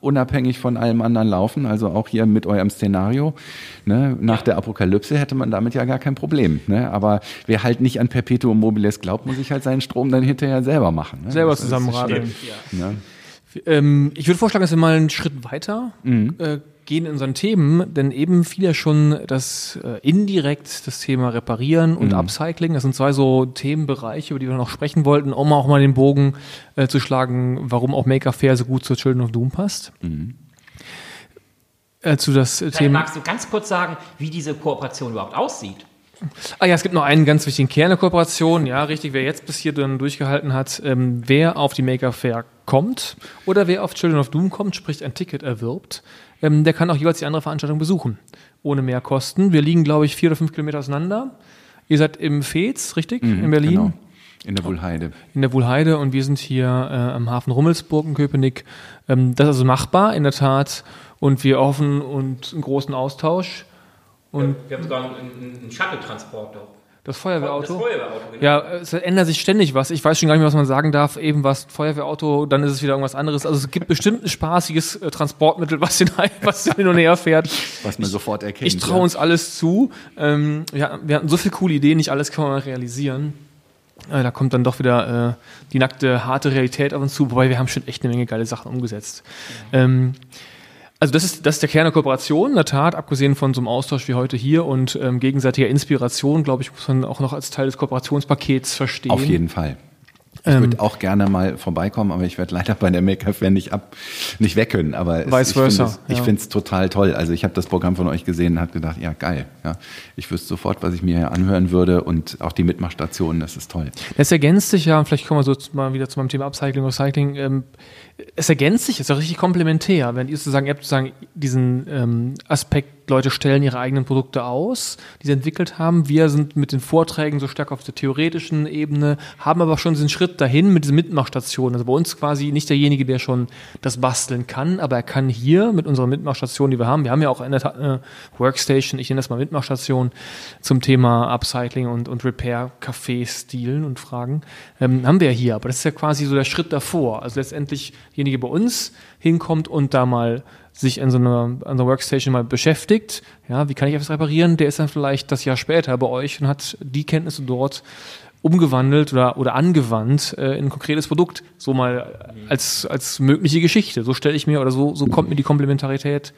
unabhängig von allem anderen laufen. Also auch hier mit eurem Szenario. Ne? Nach der Apokalypse hätte man damit ja gar kein Problem. Ne? Aber wer halt nicht an Perpetuum mobiles glaubt, muss sich halt seinen Strom dann hinterher selber machen. Ne? selber zusammenradeln. Ne? Ähm, ich würde vorschlagen, dass wir mal einen Schritt weiter äh, gehen in unseren Themen, denn eben fiel ja schon das äh, indirekt das Thema Reparieren und Upcycling. Das sind zwei so Themenbereiche, über die wir noch sprechen wollten, um auch mal den Bogen äh, zu schlagen, warum auch Maker Fair so gut zu Children of Doom passt. Äh, zu das Vielleicht Thema. magst du ganz kurz sagen, wie diese Kooperation überhaupt aussieht. Ah ja, es gibt noch einen ganz wichtigen Kern der Kooperation. Ja, richtig, wer jetzt bis hier dann durchgehalten hat, ähm, wer auf die Maker Fair kommt oder wer auf Children of Doom kommt, sprich ein Ticket erwirbt, ähm, der kann auch jeweils die andere Veranstaltung besuchen. Ohne mehr Kosten. Wir liegen, glaube ich, vier oder fünf Kilometer auseinander. Ihr seid im Fez, richtig? in Berlin? Genau. In der Wuhlheide. in der Wuhlheide und wir sind hier äh, am Hafen Rummelsburg in Köpenick. Ähm, das ist also machbar, in der Tat. Und wir hoffen und einen großen Austausch. Und Wir haben sogar einen, einen Shuttle-Transport doch. Das Feuerwehrauto. Feuerwehrauto, genau. Ja, es ändert sich ständig was. Ich weiß schon gar nicht mehr, was man sagen darf. Eben was Feuerwehrauto, dann ist es wieder irgendwas anderes. Also es gibt bestimmt ein spaßiges äh, Transportmittel, was hin, was hin und her fährt. Was man sofort erkennt. Ich traue ja. uns alles zu. Ähm, wir, wir hatten so viele coole Ideen, nicht alles kann man realisieren. Äh, da kommt dann doch wieder äh, die nackte, harte Realität auf uns zu, wobei wir haben schon echt eine Menge geile Sachen umgesetzt. Ähm, also das ist, das ist der Kern der Kooperation, in der Tat, abgesehen von so einem Austausch wie heute hier und ähm, gegenseitiger Inspiration, glaube ich, muss man auch noch als Teil des Kooperationspakets verstehen. Auf jeden Fall. Ich Ähm. würde auch gerne mal vorbeikommen, aber ich werde leider bei der Fair nicht ab, nicht weg können. Aber es, Vice ich finde versa, es, ich ja. finde es total toll. Also ich habe das Programm von euch gesehen und habe gedacht, ja geil. Ja, ich wüsste sofort, was ich mir hier anhören würde und auch die Mitmachstationen, das ist toll. Es ergänzt sich ja, und vielleicht kommen wir so mal wieder zu meinem Thema Upcycling, Recycling. Ähm, es ergänzt sich, es ist auch richtig komplementär. Wenn ihr sozusagen, ihr habt sozusagen diesen ähm, Aspekt, Leute stellen ihre eigenen Produkte aus, die sie entwickelt haben. Wir sind mit den Vorträgen so stark auf der theoretischen Ebene, haben aber schon diesen Schritt dahin mit diesen Mitmachstationen. Also bei uns quasi nicht derjenige, der schon das basteln kann, aber er kann hier mit unserer Mitmachstation, die wir haben, wir haben ja auch in der Tat eine Workstation, ich nenne das mal Mitmachstation, zum Thema Upcycling und, und Repair, Café-Stilen und Fragen, ähm, haben wir ja hier. Aber das ist ja quasi so der Schritt davor. Also letztendlich derjenige bei uns hinkommt und da mal sich an so einer, an so Workstation mal beschäftigt. Ja, wie kann ich etwas reparieren? Der ist dann vielleicht das Jahr später bei euch und hat die Kenntnisse dort umgewandelt oder, oder angewandt äh, in ein konkretes Produkt. So mal als, als mögliche Geschichte. So stelle ich mir oder so, so kommt mir die Komplementarität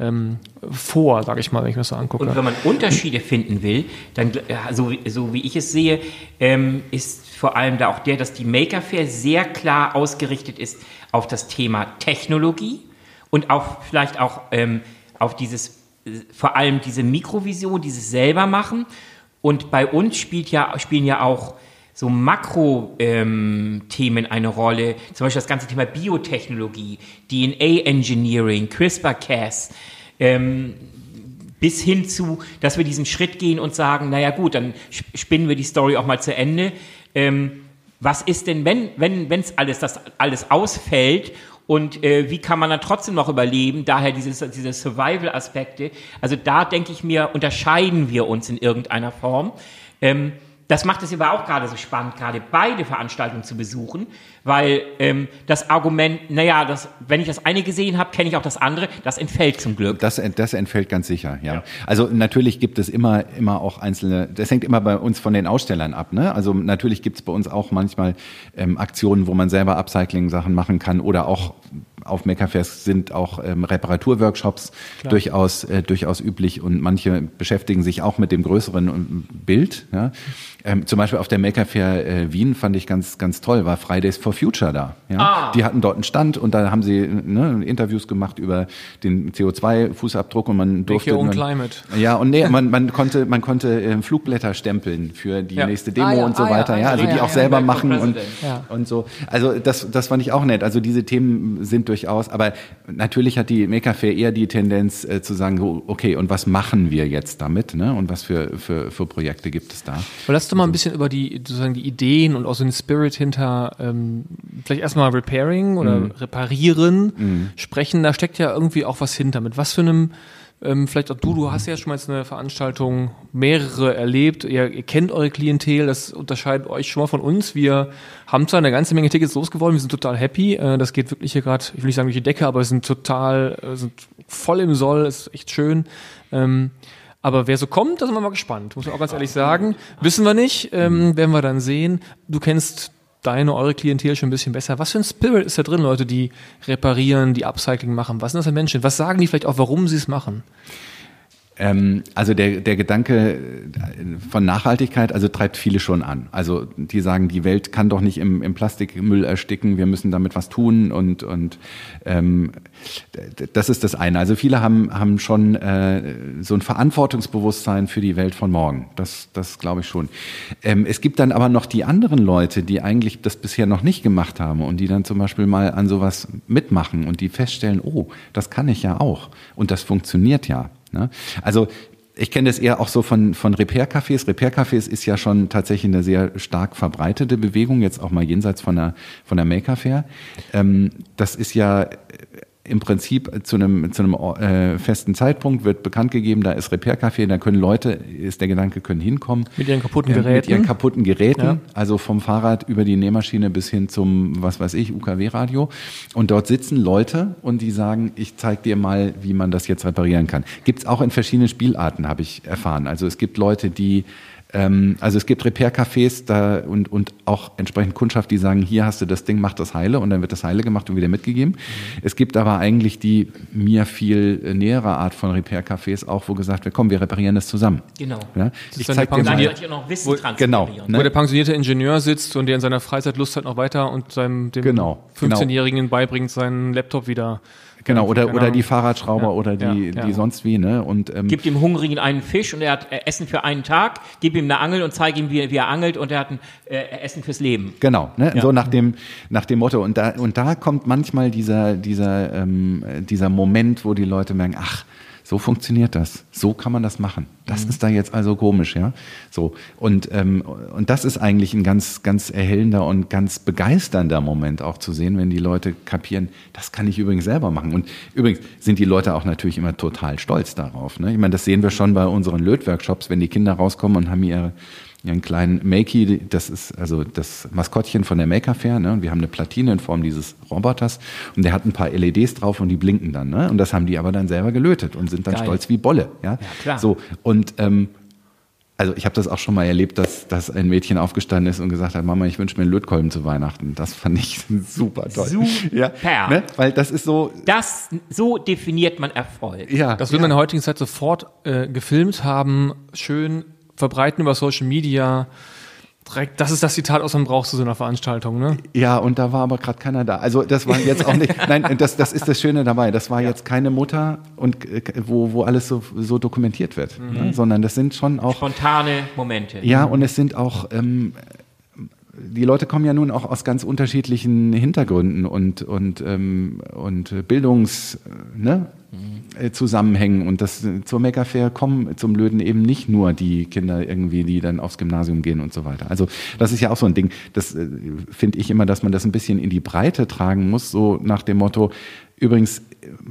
ähm, vor, sage ich mal, wenn ich mir das so angucke. Und wenn man Unterschiede finden will, dann, äh, so, wie- so wie ich es sehe, ähm, ist vor allem da auch der, dass die Maker Fair sehr klar ausgerichtet ist auf das Thema Technologie und auch vielleicht auch ähm, auf dieses, äh, vor allem diese Mikrovision, dieses selber machen. Und bei uns spielt ja, spielen ja auch so Makro-Themen eine Rolle, zum Beispiel das ganze Thema Biotechnologie, DNA-Engineering, CRISPR-Cas, ähm, bis hin zu, dass wir diesen Schritt gehen und sagen, naja gut, dann sp- spinnen wir die Story auch mal zu Ende. Ähm, was ist denn, wenn wenn wenn's alles das alles ausfällt und äh, wie kann man dann trotzdem noch überleben? Daher dieses, diese Survival-Aspekte. Also da denke ich mir, unterscheiden wir uns in irgendeiner Form. Ähm, das macht es aber auch gerade so spannend, gerade beide Veranstaltungen zu besuchen, weil ähm, das Argument, naja, das, wenn ich das eine gesehen habe, kenne ich auch das andere, das entfällt zum Glück. Das, das entfällt ganz sicher, ja. Also natürlich gibt es immer, immer auch einzelne, das hängt immer bei uns von den Ausstellern ab. Ne? Also natürlich gibt es bei uns auch manchmal ähm, Aktionen, wo man selber Upcycling-Sachen machen kann oder auch auf Makerfairs sind auch ähm, Reparaturworkshops durchaus, äh, durchaus üblich und manche beschäftigen sich auch mit dem größeren ähm, Bild. Ja. Ähm, zum Beispiel auf der Maker Fair äh, Wien fand ich ganz, ganz toll, war Fridays for Future da. Ja. Ah. Die hatten dort einen Stand und da haben sie ne, Interviews gemacht über den CO2-Fußabdruck und man durfte. Your own man, climate. Ja, und nee, man, man konnte, man konnte äh, Flugblätter stempeln für die Ja. nächste Demo Ah, ja, und so ah, weiter. ah, Ja, also die auch selber machen und, und so. Also das, das fand ich auch nett. Also diese Themen sind durchaus, aber natürlich hat die Maker Fair eher die Tendenz äh, zu sagen, okay, und was machen wir jetzt damit? Ne? Und was für, für, für Projekte gibt es da? Aber lass doch mal ein bisschen über die, sozusagen die Ideen und auch so den Spirit hinter, ähm, vielleicht erstmal Repairing oder Reparieren sprechen. Da steckt ja irgendwie auch was hinter. Mit was für einem, ähm, vielleicht auch du, du hast ja schon mal jetzt eine Veranstaltung, mehrere erlebt. Ihr, ihr kennt eure Klientel, das unterscheidet euch schon mal von uns. Wir haben zwar eine ganze Menge Tickets losgeworden, wir sind total happy. Äh, das geht wirklich hier gerade, ich will nicht sagen durch die Decke, aber wir sind total, äh, sind voll im Soll, ist echt schön. Ähm, aber wer so kommt, da sind wir mal gespannt, muss man auch ganz ehrlich sagen. Wissen wir nicht, ähm, werden wir dann sehen. Du kennst deine, eure Klientel schon ein bisschen besser. Was für ein Spirit ist da drin, Leute, die reparieren, die Upcycling machen? Was sind das für Menschen? Was sagen die vielleicht auch, warum sie es machen? Ähm, also der, der Gedanke von Nachhaltigkeit, also treibt viele schon an. Also die sagen, die Welt kann doch nicht im, im Plastikmüll ersticken, wir müssen damit was tun und, und ähm, das ist das eine. Also viele haben, haben schon äh, so ein Verantwortungsbewusstsein für die Welt von morgen. Das, das glaube ich schon. Ähm, es gibt dann aber noch die anderen Leute, die eigentlich das bisher noch nicht gemacht haben und die dann zum Beispiel mal an sowas mitmachen und die feststellen, oh, das kann ich ja auch und das funktioniert ja. Ne? Also ich kenne das eher auch so von, von Repair-Cafés. Repair-Cafés ist ja schon tatsächlich eine sehr stark verbreitete Bewegung, jetzt auch mal jenseits von der, von der Maker Fair. Ähm, das ist ja im Prinzip zu einem, zu einem äh, festen Zeitpunkt wird bekannt gegeben, da ist Repair-Café, da können Leute, ist der Gedanke, können hinkommen. Mit ihren kaputten Äh, Mit Geräten. ihren kaputten Geräten, Ja. also vom Fahrrad über die Nähmaschine bis hin zum, was weiß ich, UKW-Radio. Und dort sitzen Leute und die sagen, ich zeig dir mal, wie man das jetzt reparieren kann. Gibt's auch in verschiedenen Spielarten, habe ich erfahren. Also es gibt Leute, die ähm, also es gibt Repair-Cafés da und, und auch entsprechend Kundschaft, die sagen, hier hast du das Ding, mach das heile und dann wird das heile gemacht und wieder mitgegeben. Es gibt aber eigentlich die mir viel äh, nähere Art von Repair-Cafés auch, wo gesagt wird, komm, wir reparieren das zusammen. Genau. Ja? Ich zeig der dir mal. Wissen Genau. Ne? Wo der pensionierte Ingenieur sitzt und der in seiner Freizeit Lust hat noch weiter und seinem dem Genau, genau. 15-Jährigen beibringt, seinen Laptop wieder. Genau, oder, Keine oder die Fahrradschrauber Ja, oder die, ja, die sonst wie, ne? Und ähm, Gib dem Hungrigen einen Fisch und er hat äh, Essen für einen Tag, gib ihm eine Angel und zeige ihm, wie, wie er angelt und er hat ein äh, Essen fürs Leben. Genau, ne? so nach dem, nach dem Motto. Und da, und da kommt manchmal dieser, dieser, ähm, dieser Moment, wo die Leute merken, ach, so funktioniert das. So kann man das machen. Das ist da jetzt also komisch, ja. So. Und, ähm, und das ist eigentlich ein ganz, ganz erhellender und ganz begeisternder Moment auch zu sehen, wenn die Leute kapieren, das kann ich übrigens selber machen. Und übrigens sind die Leute auch natürlich immer total stolz darauf. Ne? Ich meine, das sehen wir schon bei unseren Lötworkshops, wenn die Kinder rauskommen und haben ihre ihren kleinen Makey, das ist also das Maskottchen von der Maker Fair, ne? Und wir haben eine Platine in Form dieses Roboters und der hat ein paar LEDs drauf und die blinken dann, ne? Und das haben die aber dann selber gelötet und sind dann Geil. stolz wie Bolle, ja. klar. So und ähm, also ich habe das auch schon mal erlebt, dass, dass ein Mädchen aufgestanden ist und gesagt hat, Mama, ich wünsche mir einen Lötkolben zu Weihnachten. Das fand ich super toll. Super. Ja, ne? Weil das ist so, Das, so definiert man Erfolg. ja. Das will man in der heutigen Zeit sofort äh, gefilmt haben, schön verbreiten über Social Media. Direkt, das ist das Zitat, was man braucht zu so einer Veranstaltung, ne? Ja, und da war aber gerade keiner da. Also das war jetzt auch nicht, nein, das, das ist das Schöne dabei. Das war jetzt keine Mutter und äh, wo, wo alles so, so dokumentiert wird, ne? sondern das sind schon auch, Spontane Momente. ja, und es sind auch, ähm, die Leute kommen ja nun auch aus ganz unterschiedlichen Hintergründen und, und, ähm, und Bildungs, ne? Zusammenhängen und das äh, zur Maker Fair kommen zum Löden eben nicht nur die Kinder irgendwie, die dann aufs Gymnasium gehen und so weiter. Also das ist ja auch so ein Ding, das äh, finde ich immer, dass man das ein bisschen in die Breite tragen muss, so nach dem Motto, übrigens,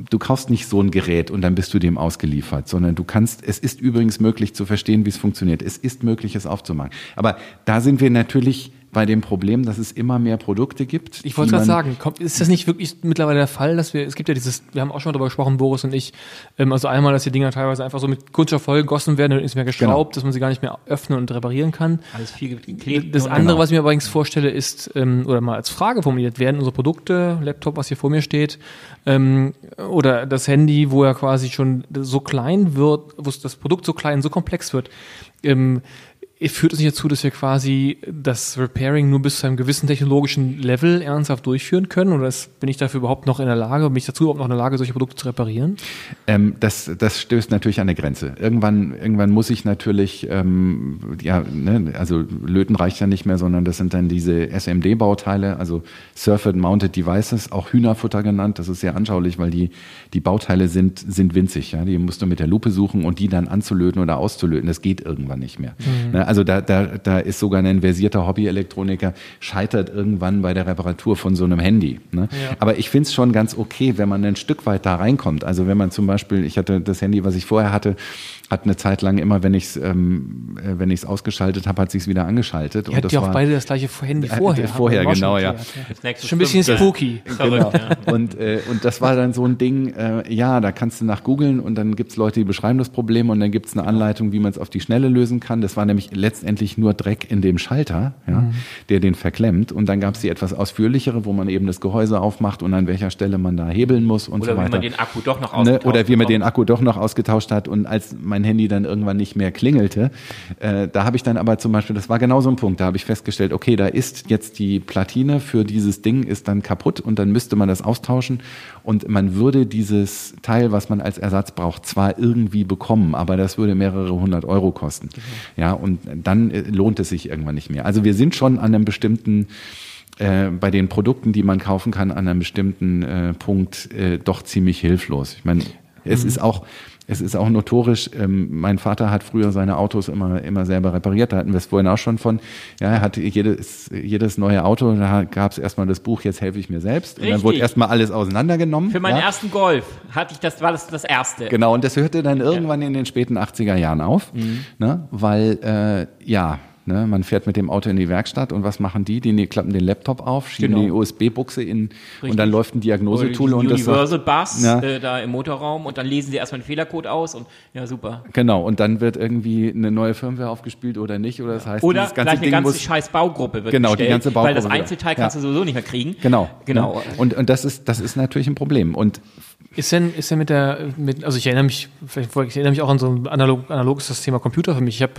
du kaufst nicht so ein Gerät und dann bist du dem ausgeliefert, sondern du kannst, es ist übrigens möglich zu verstehen, wie es funktioniert. Es ist möglich, es aufzumachen. Aber da sind wir natürlich bei dem Problem, dass es immer mehr Produkte gibt. Ich wollte gerade sagen, kommt, ist das nicht wirklich mittlerweile der Fall, dass wir, es gibt ja dieses, wir haben auch schon mal darüber gesprochen, Boris und ich, ähm, also einmal, dass die Dinger teilweise einfach so mit Kunststoff vollgegossen werden und ist mehr geschraubt, dass man sie gar nicht mehr öffnen und reparieren kann. Alles viel geklebt. Das andere, Genau. was ich mir übrigens vorstelle, ist, ähm, oder mal als Frage formuliert, werden unsere Produkte, Laptop, was hier vor mir steht, ähm, oder das Handy, wo ja quasi schon so klein wird, wo das Produkt so klein, so komplex wird, ähm, führt es nicht dazu, dass wir quasi das Repairing nur bis zu einem gewissen technologischen Level ernsthaft durchführen können? Oder ist, bin ich dafür überhaupt noch in der Lage, bin ich dazu überhaupt noch in der Lage, solche Produkte zu reparieren? Ähm, das, das stößt natürlich an eine Grenze. Irgendwann, irgendwann muss ich natürlich, ähm, ja, ne, also Löten reicht ja nicht mehr, sondern das sind dann diese SMD-Bauteile, also Surface Mounted Devices, auch Hühnerfutter genannt. Das ist sehr anschaulich, weil die, die Bauteile sind, sind winzig. Ja? Die musst du mit der Lupe suchen und die dann anzulöten oder auszulöten. Das geht irgendwann nicht mehr. Ne, also da, da, da ist sogar ein versierter Hobby-Elektroniker, scheitert irgendwann bei der Reparatur von so einem Handy. Ne? Ja. Aber ich finde es schon ganz okay, wenn man ein Stück weit da reinkommt. Also wenn man zum Beispiel, ich hatte das Handy, was ich vorher hatte, hat eine Zeit lang immer, wenn ich es ähm, äh, wenn ich's ausgeschaltet habe, hat sich wieder angeschaltet. Ihr hattet ja auch beide das gleiche Handy Äh, vorher. vorher, auch schon genau, ja. nächste Schon ein bisschen spooky. Genau. Und, äh, und das war dann so ein Ding, äh, ja, da kannst du nach googeln und dann gibt's Leute, die beschreiben das Problem und dann gibt's eine Anleitung, wie man es auf die Schnelle lösen kann. Das war nämlich letztendlich nur Dreck in dem Schalter, ja, Mhm. der den verklemmt. Und dann gab's die etwas ausführlichere, wo man eben das Gehäuse aufmacht und an welcher Stelle man da hebeln muss und Oder so wie weiter. man den Akku doch noch Ne? ausgetauscht Oder wie man den. Akku doch noch ausgetauscht hat und als mein Handy dann irgendwann nicht mehr klingelte, äh, da habe ich dann aber zum Beispiel, das war genau so ein Punkt, da habe ich festgestellt, okay, da ist jetzt die Platine für dieses Ding ist dann kaputt und dann müsste man das austauschen und man würde dieses Teil, was man als Ersatz braucht, zwar irgendwie bekommen, aber das würde mehrere hundert Euro kosten. Ja, und dann äh, lohnt es sich irgendwann nicht mehr. Also wir sind schon an einem bestimmten äh, bei den Produkten, die man kaufen kann, an einem bestimmten äh, Punkt äh, doch ziemlich hilflos. Ich meine, es ist auch es ist auch notorisch, ähm, mein Vater hat früher seine Autos immer, immer selber repariert, da hatten wir es vorhin auch schon von, ja, er hatte jedes, jedes neue Auto, da gab es erstmal das Buch, jetzt helfe ich mir selbst. Und dann Richtig. wurde erstmal alles auseinandergenommen. Für meinen ja. ersten Golf hatte ich das, war das das erste. Genau, und das hörte dann irgendwann in den späten 80er Jahren auf, Mhm. ne, weil, äh, ja, ne, man fährt mit dem Auto in die Werkstatt und was machen die? Die, die klappen den Laptop auf, schieben Genau. die USB-Buchse in Richtig. und dann läuft ein Diagnosetool und das Universal Bus Ja. äh, da im Motorraum und dann lesen sie erstmal den Fehlercode aus und ja, super. Genau, und dann wird irgendwie eine neue Firmware aufgespielt oder nicht, oder das heißt, Oder dieses ganze gleich eine Ding ganze muss, scheiß Baugruppe wird Genau, die bestellt, ganze Weil Baugruppe das wieder. Einzelteil kannst Ja. du sowieso nicht mehr kriegen. Genau, Genau. Ne? Und, und das ist, das ist natürlich ein Problem. Und Ist denn, ist denn mit der, mit, also ich erinnere mich, vielleicht, ich erinnere mich auch an so ein analog, analoges das Thema Computer für mich. Ich habe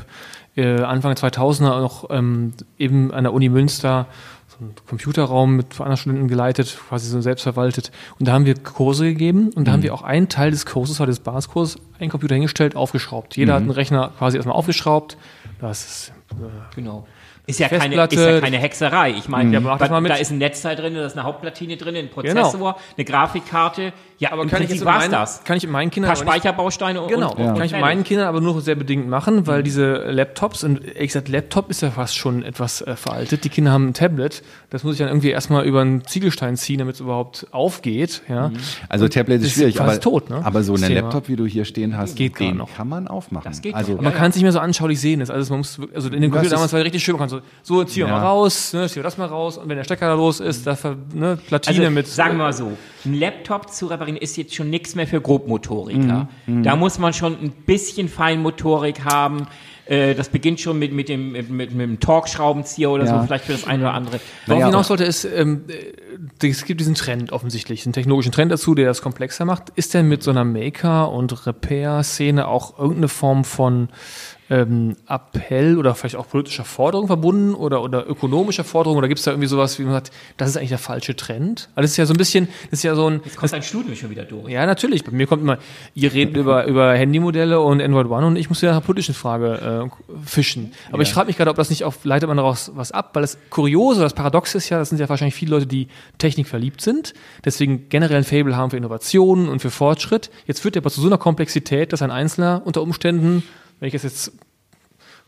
äh, Anfang der 2000er noch ähm, eben an der Uni Münster so einen Computerraum mit anderen Studenten geleitet, quasi so selbstverwaltet. Und da haben wir Kurse gegeben und da haben wir auch einen Teil des Kurses, war des Basiskurses, einen Computer hingestellt, aufgeschraubt. Jeder hat einen Rechner quasi erstmal aufgeschraubt. Das ist Genau. Ist ja, keine, ist ja keine Hexerei. Ich meine, Ja, das da, da ist ein Netzteil drin, da ist eine Hauptplatine drin, ein Prozessor, eine Grafikkarte. Ja, aber im kann ich, Prinzip meinen, das. kann ich mit meinen Ein Kindern paar aber nicht- Speicherbausteine Genau, und, kann und ich mit fertig. meinen Kindern aber nur sehr bedingt machen, weil diese Laptops, und ehrlich gesagt, Laptop ist ja fast schon etwas äh, veraltet. Die Kinder haben ein Tablet, das muss ich dann irgendwie erstmal über einen Ziegelstein ziehen, damit es überhaupt aufgeht. Ja. also Tablet ist ist schwierig, fast aber, tot, ne? aber so ein. Laptop, wie du hier stehen hast, Geht den gar noch. kann man aufmachen. Das geht also. Aber man kann es nicht mehr so anschaulich sehen. Das alles, man muss, also in dem Computer ist- damals war richtig schön, man kann so, so zieh Ja. mal raus, ne, zieh das mal raus, und wenn der Stecker da los ist, da ne, Platine Also, mit. sagen wir mal so, ein Laptop zu reparieren ist jetzt schon nichts mehr für Grobmotoriker. Mhm, Da muss man schon ein bisschen Feinmotorik haben. Äh, Das beginnt schon mit, mit, dem, mit, mit dem Torx-Schraubenzieher oder Ja. so, vielleicht für das eine oder andere. Worauf hinaus wollte, ist, ähm, äh, es gibt diesen Trend offensichtlich, einen technologischen Trend dazu, der das komplexer macht. Ist denn mit so einer Maker- und Repair-Szene auch irgendeine Form von ähm, Appell oder vielleicht auch politischer Forderung verbunden oder, oder ökonomischer Forderung? Oder gibt es da irgendwie sowas, wie man sagt, das ist eigentlich der falsche Trend? Weil das ist ja so ein bisschen, das ist ja so ein, Jetzt kommt ein Studium schon wieder durch. ja, natürlich. Bei mir kommt immer, ihr redet über, über Handymodelle und Android One und ich muss ja nach einer politischen Frage äh, fischen. Aber ich frage mich gerade, ob das nicht auf, leitet man daraus was ab, weil das Kuriose, das Paradox ist ja, das sind ja wahrscheinlich viele Leute, die Technik verliebt sind, deswegen generell ein Fable haben für Innovationen und für Fortschritt. Jetzt führt der aber zu so einer Komplexität, dass ein Einzelner unter Umständen, wenn ich das jetzt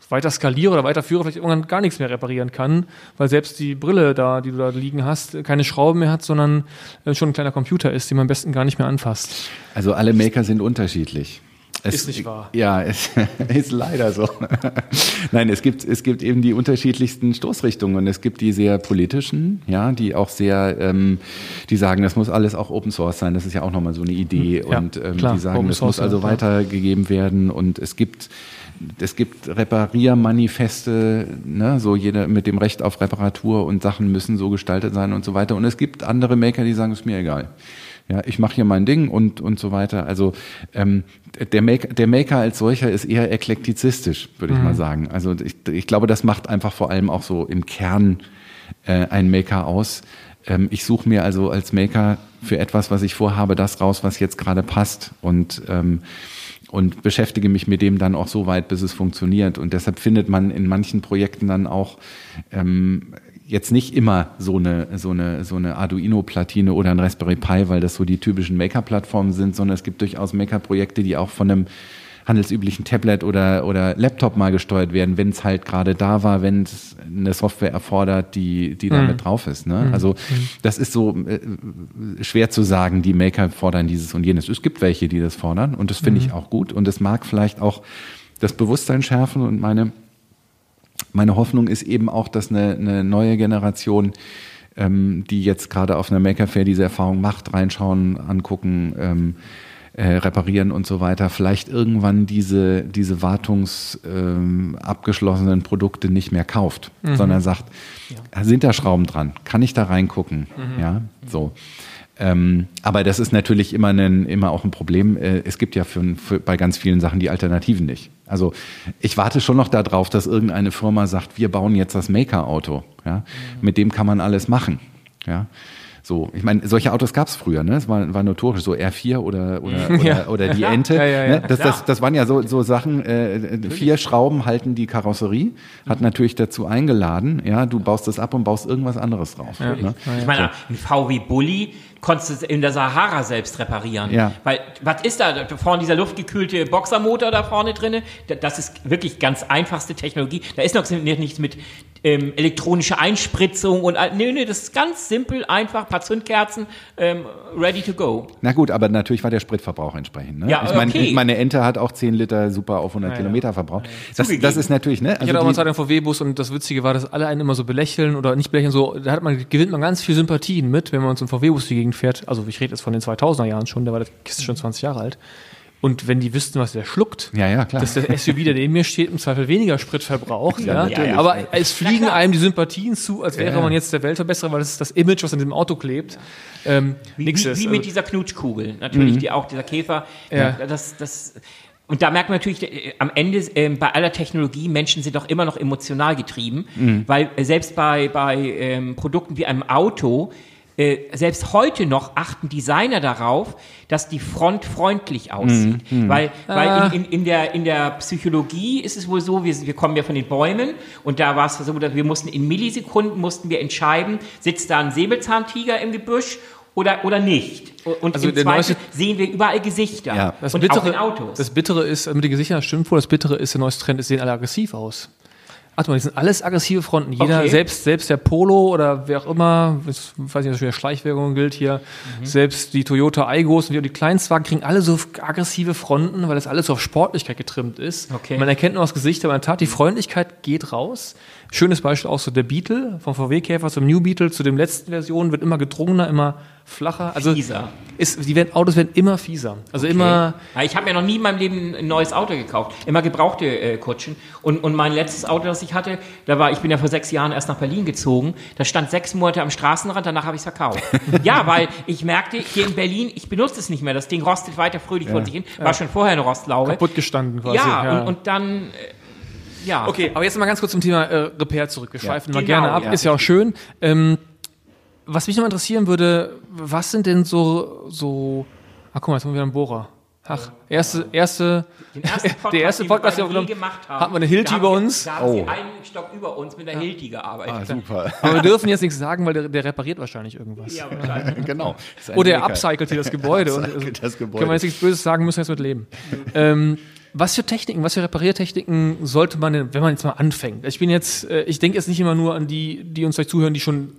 weiter skaliere oder weiterführe, vielleicht irgendwann gar nichts mehr reparieren kann, weil selbst die Brille da, die du da liegen hast, keine Schrauben mehr hat, sondern äh, schon ein kleiner Computer ist, den man am besten gar nicht mehr anfasst. also alle Maker sind unterschiedlich. Es, Ist nicht wahr. Ja, es ist leider so. Nein, es gibt, es gibt eben die unterschiedlichsten Stoßrichtungen und es gibt die sehr politischen, ja, die auch sehr, ähm, die sagen, das muss alles auch Open Source sein. Das ist ja auch nochmal so eine Idee Hm, Ja, und ähm, klar, die sagen, Open das Source, muss also ja, weitergegeben werden und es gibt es gibt Repariermanifeste, ne, so jeder mit dem Recht auf Reparatur und Sachen müssen so gestaltet sein und so weiter. Und es gibt andere Maker, die sagen, ist mir egal. Ja, ich mache hier mein Ding und und so weiter. Also ähm, der Maker, der Maker als solcher ist eher eklektizistisch, würde ich mal sagen. Also ich, ich glaube, das macht einfach vor allem auch so im Kern äh, einen Maker aus. Ähm, ich suche mir also als Maker für etwas, was ich vorhabe, das raus, was jetzt gerade passt und ähm, und beschäftige mich mit dem dann auch so weit, bis es funktioniert. Und deshalb findet man in manchen Projekten dann auch ähm, jetzt nicht immer so eine, so eine, so eine Arduino-Platine oder ein Raspberry Pi, weil das so die typischen Maker-Plattformen sind, sondern es gibt durchaus Maker-Projekte, die auch von einem handelsüblichen Tablet oder, oder Laptop mal gesteuert werden, wenn es halt gerade da war, wenn es eine Software erfordert, die, die damit drauf ist. Ne? Also das ist so äh, schwer zu sagen, die Maker fordern dieses und jenes. Es gibt welche, die das fordern und das finde ich auch gut und es mag vielleicht auch das Bewusstsein schärfen und meine meine Hoffnung ist eben auch, dass eine, eine neue Generation, ähm, die jetzt gerade auf einer Maker Fair diese Erfahrung macht, reinschauen, angucken, ähm, äh, reparieren und so weiter, vielleicht irgendwann diese, diese wartungs ähm, Produkte nicht mehr kauft, sondern sagt, sind da Schrauben dran? Kann ich da reingucken? Ja, so. Ähm, aber das ist natürlich immer, ein, immer auch ein Problem. Äh, es gibt ja für, für, bei ganz vielen Sachen die Alternativen nicht. Also ich warte schon noch darauf, dass irgendeine Firma sagt, wir bauen jetzt das Maker-Auto. Ja? Mit dem kann man alles machen. Ja? So, ich meine, solche Autos gab es früher, ne? Es war, war notorisch, so R4 oder, oder, oder, Ja. oder die Ente. Ja, ja, ja. Ne? Das, das, das waren ja so, so Sachen, äh, vier Schrauben halten die Karosserie, hat natürlich dazu eingeladen, ja, du baust das ab und baust irgendwas anderes drauf. Ne? Ich meine, ein VW Bulli konntest du in der Sahara selbst reparieren. Ja. Weil, was ist da? Vorne dieser luftgekühlte Boxermotor da vorne drinne? Da- Das ist wirklich ganz einfachste Technologie. Da ist noch nichts mit ähm, elektronischer Einspritzung und all- nee, nee, das ist ganz simpel, einfach, paar Zündkerzen, ähm, ready to go. Na gut, aber natürlich war der Spritverbrauch entsprechend. Ne? Ja, ich meine, okay. meine Ente hat auch 10 Liter super auf 100 Kilometer Verbrauch. Das, das ist natürlich, ne? Ich hatte auch mal Zeit einen VW-Bus und das Witzige war, dass alle einen immer so belächeln oder nicht belächeln, so, da hat man, gewinnt man ganz viel Sympathien mit, wenn man uns im VW-Bus die Gegend fährt. Also ich rede jetzt von den 2000er Jahren schon, da war das Kiste schon 20 Jahre alt. Und wenn die wüssten, was der schluckt, Ja, ja, klar. dass der SUV, der neben mir steht, im Zweifel weniger Sprit verbraucht. Ja, natürlich. Aber es fliegen einem die Sympathien zu, als wäre Ja. man jetzt der Weltverbesserer, weil das ist das Image, was an dem Auto klebt. Ähm, Wie, wie, wie Also- mit dieser Knutschkugel, natürlich, die auch, dieser Käfer. Ja. Das, das, und da merkt man natürlich äh, am Ende ähm, bei aller Technologie, Menschen sind doch immer noch emotional getrieben, weil äh, selbst bei, bei ähm, Produkten wie einem Auto, äh, selbst heute noch achten Designer darauf, dass die Front freundlich aussieht. Weil, weil in, in, in, der, in der Psychologie ist es wohl so, wir, wir kommen ja von den Bäumen und da war es so, dass wir mussten in Millisekunden mussten wir entscheiden, sitzt da ein Säbelzahntiger im Gebüsch oder, oder nicht. Und Also im Zweifel neueste- sehen wir überall Gesichter. Ja. Das und auch Bittere, in Autos. das Bittere ist, mit den Gesichtern stimmt wohl, das Bittere ist, der neueste Trend, es sehen alle aggressiv aus. Ach mal, die sind alles aggressive Fronten. Jeder, Okay. selbst, selbst der Polo oder wer auch immer, ich weiß nicht, das wieder Schleichwirkung gilt hier, Mhm. selbst die Toyota Aigos und die, Kleinstwagen kriegen alle so aggressive Fronten, weil das alles so auf Sportlichkeit getrimmt ist. Okay. Man erkennt nur das Gesicht, aber in der Tat, die Freundlichkeit geht raus. Schönes Beispiel auch so der Beetle, vom VW-Käfer zum New Beetle, zu den letzten Versionen, wird immer gedrungener, immer flacher. Also Fieser. Ist, die werden, Autos werden immer fieser. Also immer, Ja, ich habe mir noch nie in meinem Leben ein neues Auto gekauft. Immer gebrauchte äh, Kutschen. Und, und mein letztes Auto, das ich hatte, da war, ich bin ja vor sechs Jahren erst nach Berlin gezogen. Das stand sechs Monate am Straßenrand, danach habe ich es verkauft. ja, weil ich merkte, hier in Berlin, ich benutze es nicht mehr. Das Ding rostet weiter fröhlich vor sich hin. War schon vorher eine Rostlaube. kaputt gestanden quasi. ja, Und, und dann, äh, ja. Okay, aber jetzt mal ganz kurz zum Thema äh, Repair zurück. Wir schweifen mal Genau, gerne ab, ja. ist ja auch schön. Ähm, was mich noch interessieren würde, was sind denn so, so, ach guck mal, jetzt haben wir wieder einen Bohrer. Ach, erste, erste, Den ersten der erste Podcast, wir den wir je gemacht haben, hatten wir eine Hilti da haben bei wir- uns. Da haben Oh. sie einen Stock über uns mit einer Hilti gearbeitet. Ah, super. aber wir dürfen jetzt nichts sagen, weil der, der repariert wahrscheinlich irgendwas. Ja, wahrscheinlich. genau. Oder er upcycelt hier das Gebäude. und, Upcycelt das Gebäude. Können wir jetzt nichts Böses sagen, müssen wir jetzt mit leben. ähm, was für Techniken, was für Repariertechniken sollte man denn, wenn man jetzt mal anfängt? Ich bin jetzt, äh, ich denke jetzt nicht immer nur an die, die uns gleich zuhören, die schon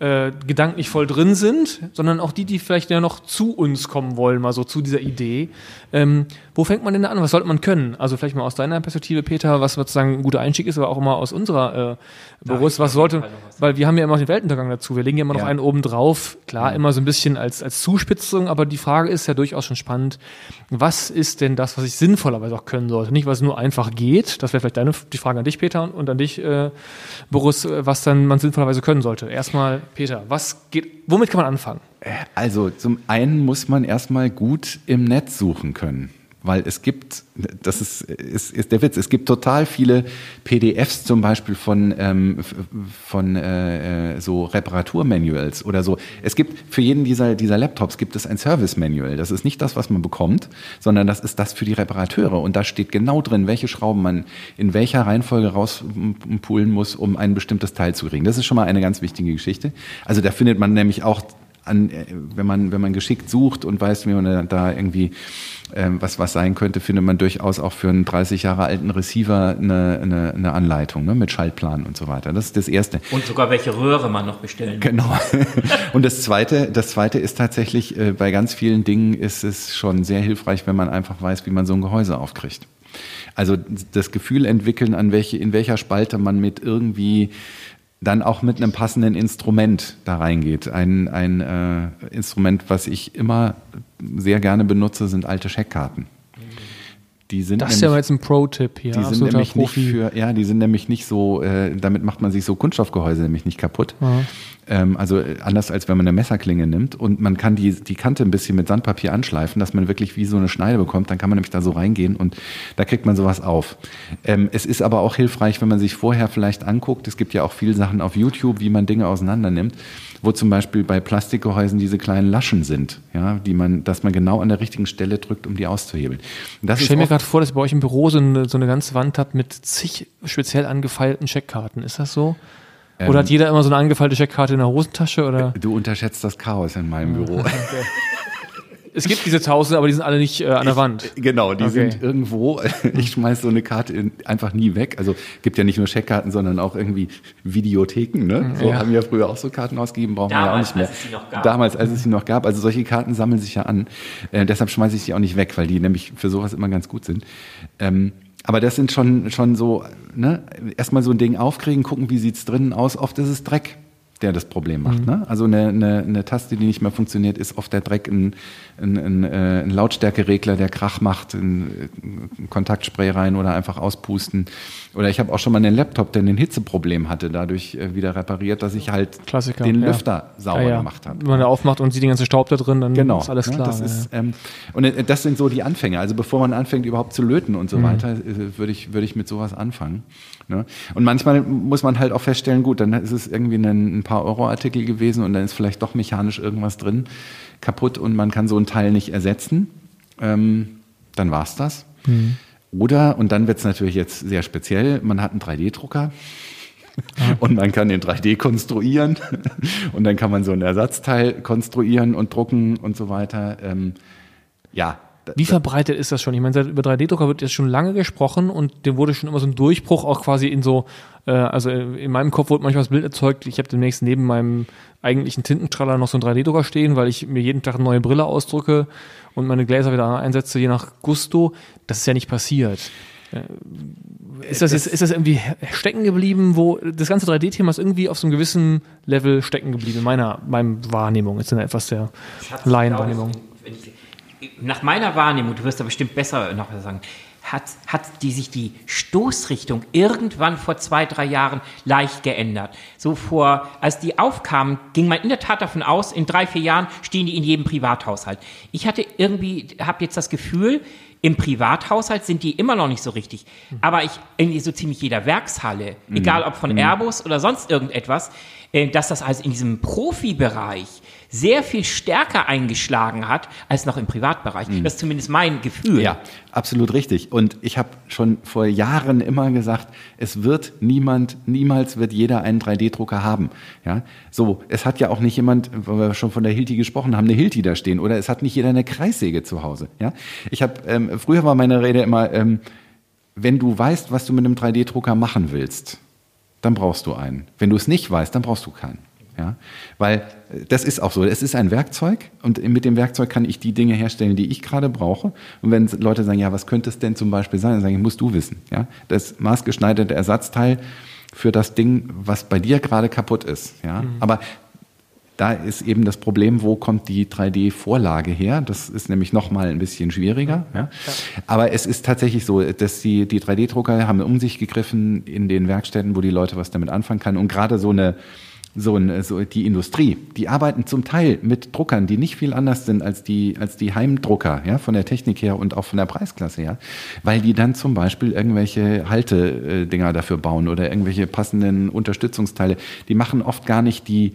äh, gedanklich voll drin sind, sondern auch die, die vielleicht ja noch zu uns kommen wollen, mal so zu dieser Idee. Ähm, wo fängt man denn da an? Was sollte man können? Also vielleicht mal aus deiner Perspektive, Peter, was sozusagen ein guter Einstieg ist, aber auch mal aus unserer äh, Berufs, was sollte, weil wir haben ja immer den Weltuntergang dazu. Wir legen ja immer noch Ja. einen oben drauf. Klar, immer so ein bisschen als, als Zuspitzung, aber die Frage ist ja durchaus schon spannend. Was ist denn das, was ich sinnvollerweise auch können sollte? Nicht, was nur einfach geht. Das wäre vielleicht deine, die Frage an dich, Peter, und, an dich, äh, Boris, was dann man sinnvollerweise können sollte. Erstmal, Peter, was geht, womit kann man anfangen? Also zum einen muss man erstmal gut im Netz suchen können. Weil es gibt, das ist, ist, ist der Witz, es gibt total viele PDFs zum Beispiel von, ähm, von äh, äh, so Reparaturmanuals oder so. Es gibt für jeden dieser, dieser Laptops gibt es ein Service-Manual. Das ist nicht das, was man bekommt, sondern das ist das für die Reparateure. Und da steht genau drin, welche Schrauben man in welcher Reihenfolge rauspulen muss, um ein bestimmtes Teil zu kriegen. Das ist schon mal eine ganz wichtige Geschichte. Also da findet man nämlich auch an, äh, wenn man, wenn man geschickt sucht und weiß, wie man da irgendwie ähm, was, was sein könnte, findet man durchaus auch für einen 30 Jahre alten Receiver eine, eine, eine Anleitung ne, mit Schaltplan und so weiter. Das ist das Erste. Und sogar welche Röhre man noch bestellen kann. Genau. Und das zweite, das zweite ist tatsächlich, äh, bei ganz vielen Dingen ist es schon sehr hilfreich, wenn man einfach weiß, wie man so ein Gehäuse aufkriegt. Also das Gefühl entwickeln, an welche, in welcher Spalte man mit irgendwie dann auch mit einem passenden Instrument da reingeht. Ein, ein äh, Instrument, was ich immer sehr gerne benutze, sind alte Scheckkarten. Die sind Das ist ja jetzt ein Pro-Tipp hier. die sind nämlich Profi. nicht für, ja, die sind nämlich nicht so, äh, damit macht man sich so Kunststoffgehäuse nämlich nicht kaputt. Ähm, also äh, anders als wenn man eine Messerklinge nimmt und man kann die, die Kante ein bisschen mit Sandpapier anschleifen, dass man wirklich wie so eine Schneide bekommt, dann kann man nämlich da so reingehen und da kriegt man sowas auf. Ähm, es ist aber auch hilfreich, wenn man sich vorher vielleicht anguckt, es gibt ja auch viele Sachen auf YouTube, wie man Dinge auseinander nimmt, wo zum Beispiel bei Plastikgehäusen diese kleinen Laschen sind, ja, die man, dass man genau an der richtigen Stelle drückt, um die auszuhebeln. Und das Ich stelle mir gerade vor, dass ihr bei euch im Büro so eine, so eine ganze Wand habt mit zig speziell angefeilten Checkkarten. Ist das so? Ähm, Oder hat jeder immer so eine angefeilte Checkkarte in der Hosentasche? Oder? Du unterschätzt das Chaos in meinem Büro. Es gibt diese tausend, aber die sind alle nicht äh, an der Wand. Genau, die Okay. sind irgendwo. Ich schmeiß so eine Karte in, einfach nie weg. Also gibt ja nicht nur Scheckkarten, sondern auch irgendwie Videotheken. Ne? So Ja. haben ja früher auch so Karten ausgegeben, brauchen wir ja auch Damals, nicht mehr. als es sie noch gab. Damals, als es sie noch gab. Also solche Karten sammeln sich ja an. Äh, deshalb schmeiße ich sie auch nicht weg, weil die nämlich für sowas immer ganz gut sind. Ähm, aber das sind schon, schon so, ne, erstmal so ein Ding aufkriegen, gucken, wie sieht's drinnen aus. Oft ist es Dreck, der das Problem macht. Ne? Also eine, eine, eine Taste, die nicht mehr funktioniert, ist oft der Dreck ein, ein, ein, äh, ein Lautstärkeregler, der Krach macht, ein, ein Kontaktspray rein oder einfach auspusten. Oder ich habe auch schon mal einen Laptop, der ein Hitzeproblem hatte, dadurch äh, wieder repariert, dass ich halt Klassiker, den ja. Lüfter sauber Ja, ja. gemacht habe. Wenn man da aufmacht und sieht den ganzen Staub da drin, dann Genau, ist alles ne, klar. Das ja, ist, ähm, und äh, das sind so die Anfänge. Also bevor man anfängt, überhaupt zu löten und so Mhm. weiter, würde ich, würde ich mit sowas anfangen. Ne? Und manchmal muss man halt auch feststellen, gut, dann ist es irgendwie ein, ein paar Euro-Artikel gewesen und dann ist vielleicht doch mechanisch irgendwas drin kaputt und man kann so ein Teil nicht ersetzen. Ähm, dann war's das. Mhm. Oder, und dann wird's natürlich jetzt sehr speziell, man hat einen 3D-Drucker. Und man kann den 3D konstruieren und dann kann man so ein Ersatzteil konstruieren und drucken und so weiter. Ähm, ja, Wie verbreitet ist das schon? Ich meine, über 3D-Drucker wird jetzt schon lange gesprochen und dem wurde schon immer so ein Durchbruch auch quasi in so, also in meinem Kopf wurde manchmal das Bild erzeugt, ich habe demnächst neben meinem eigentlichen Tintenstrahler noch so einen 3D-Drucker stehen, weil ich mir jeden Tag eine neue Brille ausdrücke und meine Gläser wieder einsetze, je nach Gusto. Das ist ja nicht passiert. Äh, Ist das, jetzt, ist das irgendwie stecken geblieben, wo das ganze 3D-Thema ist irgendwie auf so einem gewissen Level stecken geblieben, in meiner, meiner Wahrnehmung, ist dann etwas der Das Laienwahrnehmung. Nach meiner Wahrnehmung, du wirst da bestimmt besser noch sagen, hat, hat die sich die Stoßrichtung irgendwann vor zwei, drei Jahren leicht geändert. So vor, als die aufkamen, ging man in der Tat davon aus, in drei, vier Jahren stehen die in jedem Privathaushalt. Ich hatte irgendwie, habe jetzt das Gefühl, im Privathaushalt sind die immer noch nicht so richtig. Aber ich, irgendwie so ziemlich jeder Werkshalle, egal ob von Airbus oder sonst irgendetwas, äh, dass das also in diesem Profibereich sehr viel stärker eingeschlagen hat als noch im Privatbereich. Das ist zumindest mein Gefühl. Ja, absolut richtig. Und ich habe schon vor Jahren immer gesagt, es wird niemand, niemals wird jeder einen 3D-Drucker haben. Ja, so, es hat ja auch nicht jemand, weil wir schon von der Hilti gesprochen haben, eine Hilti da stehen. Oder es hat nicht jeder eine Kreissäge zu Hause. Ja, ich habe, ähm, früher war meine Rede immer, ähm, wenn du weißt, was du mit einem 3D-Drucker machen willst, dann brauchst du einen. Wenn du es nicht weißt, dann brauchst du keinen. Ja? Weil äh, das ist auch so. Es ist ein Werkzeug und mit dem Werkzeug kann ich die Dinge herstellen, die ich gerade brauche. Und wenn Leute sagen, ja, was könnte es denn zum Beispiel sein, dann sage ich, musst du wissen. Ja? Das maßgeschneiderte Ersatzteil für das Ding, was bei dir gerade kaputt ist. Ja? Mhm. Aber da ist eben das Problem, wo kommt die 3D-Vorlage her? Das ist nämlich nochmal ein bisschen schwieriger. Ja. Aber es ist tatsächlich so, dass die, die 3D-Drucker haben um sich gegriffen in den Werkstätten, wo die Leute was damit anfangen können. Und gerade so eine so, eine, so die Industrie, die arbeiten zum Teil mit Druckern, die nicht viel anders sind als die, als die Heimdrucker, ja, von der Technik her und auch von der Preisklasse her, weil die dann zum Beispiel irgendwelche Haltedinger dafür bauen oder irgendwelche passenden Unterstützungsteile. Die machen oft gar nicht die,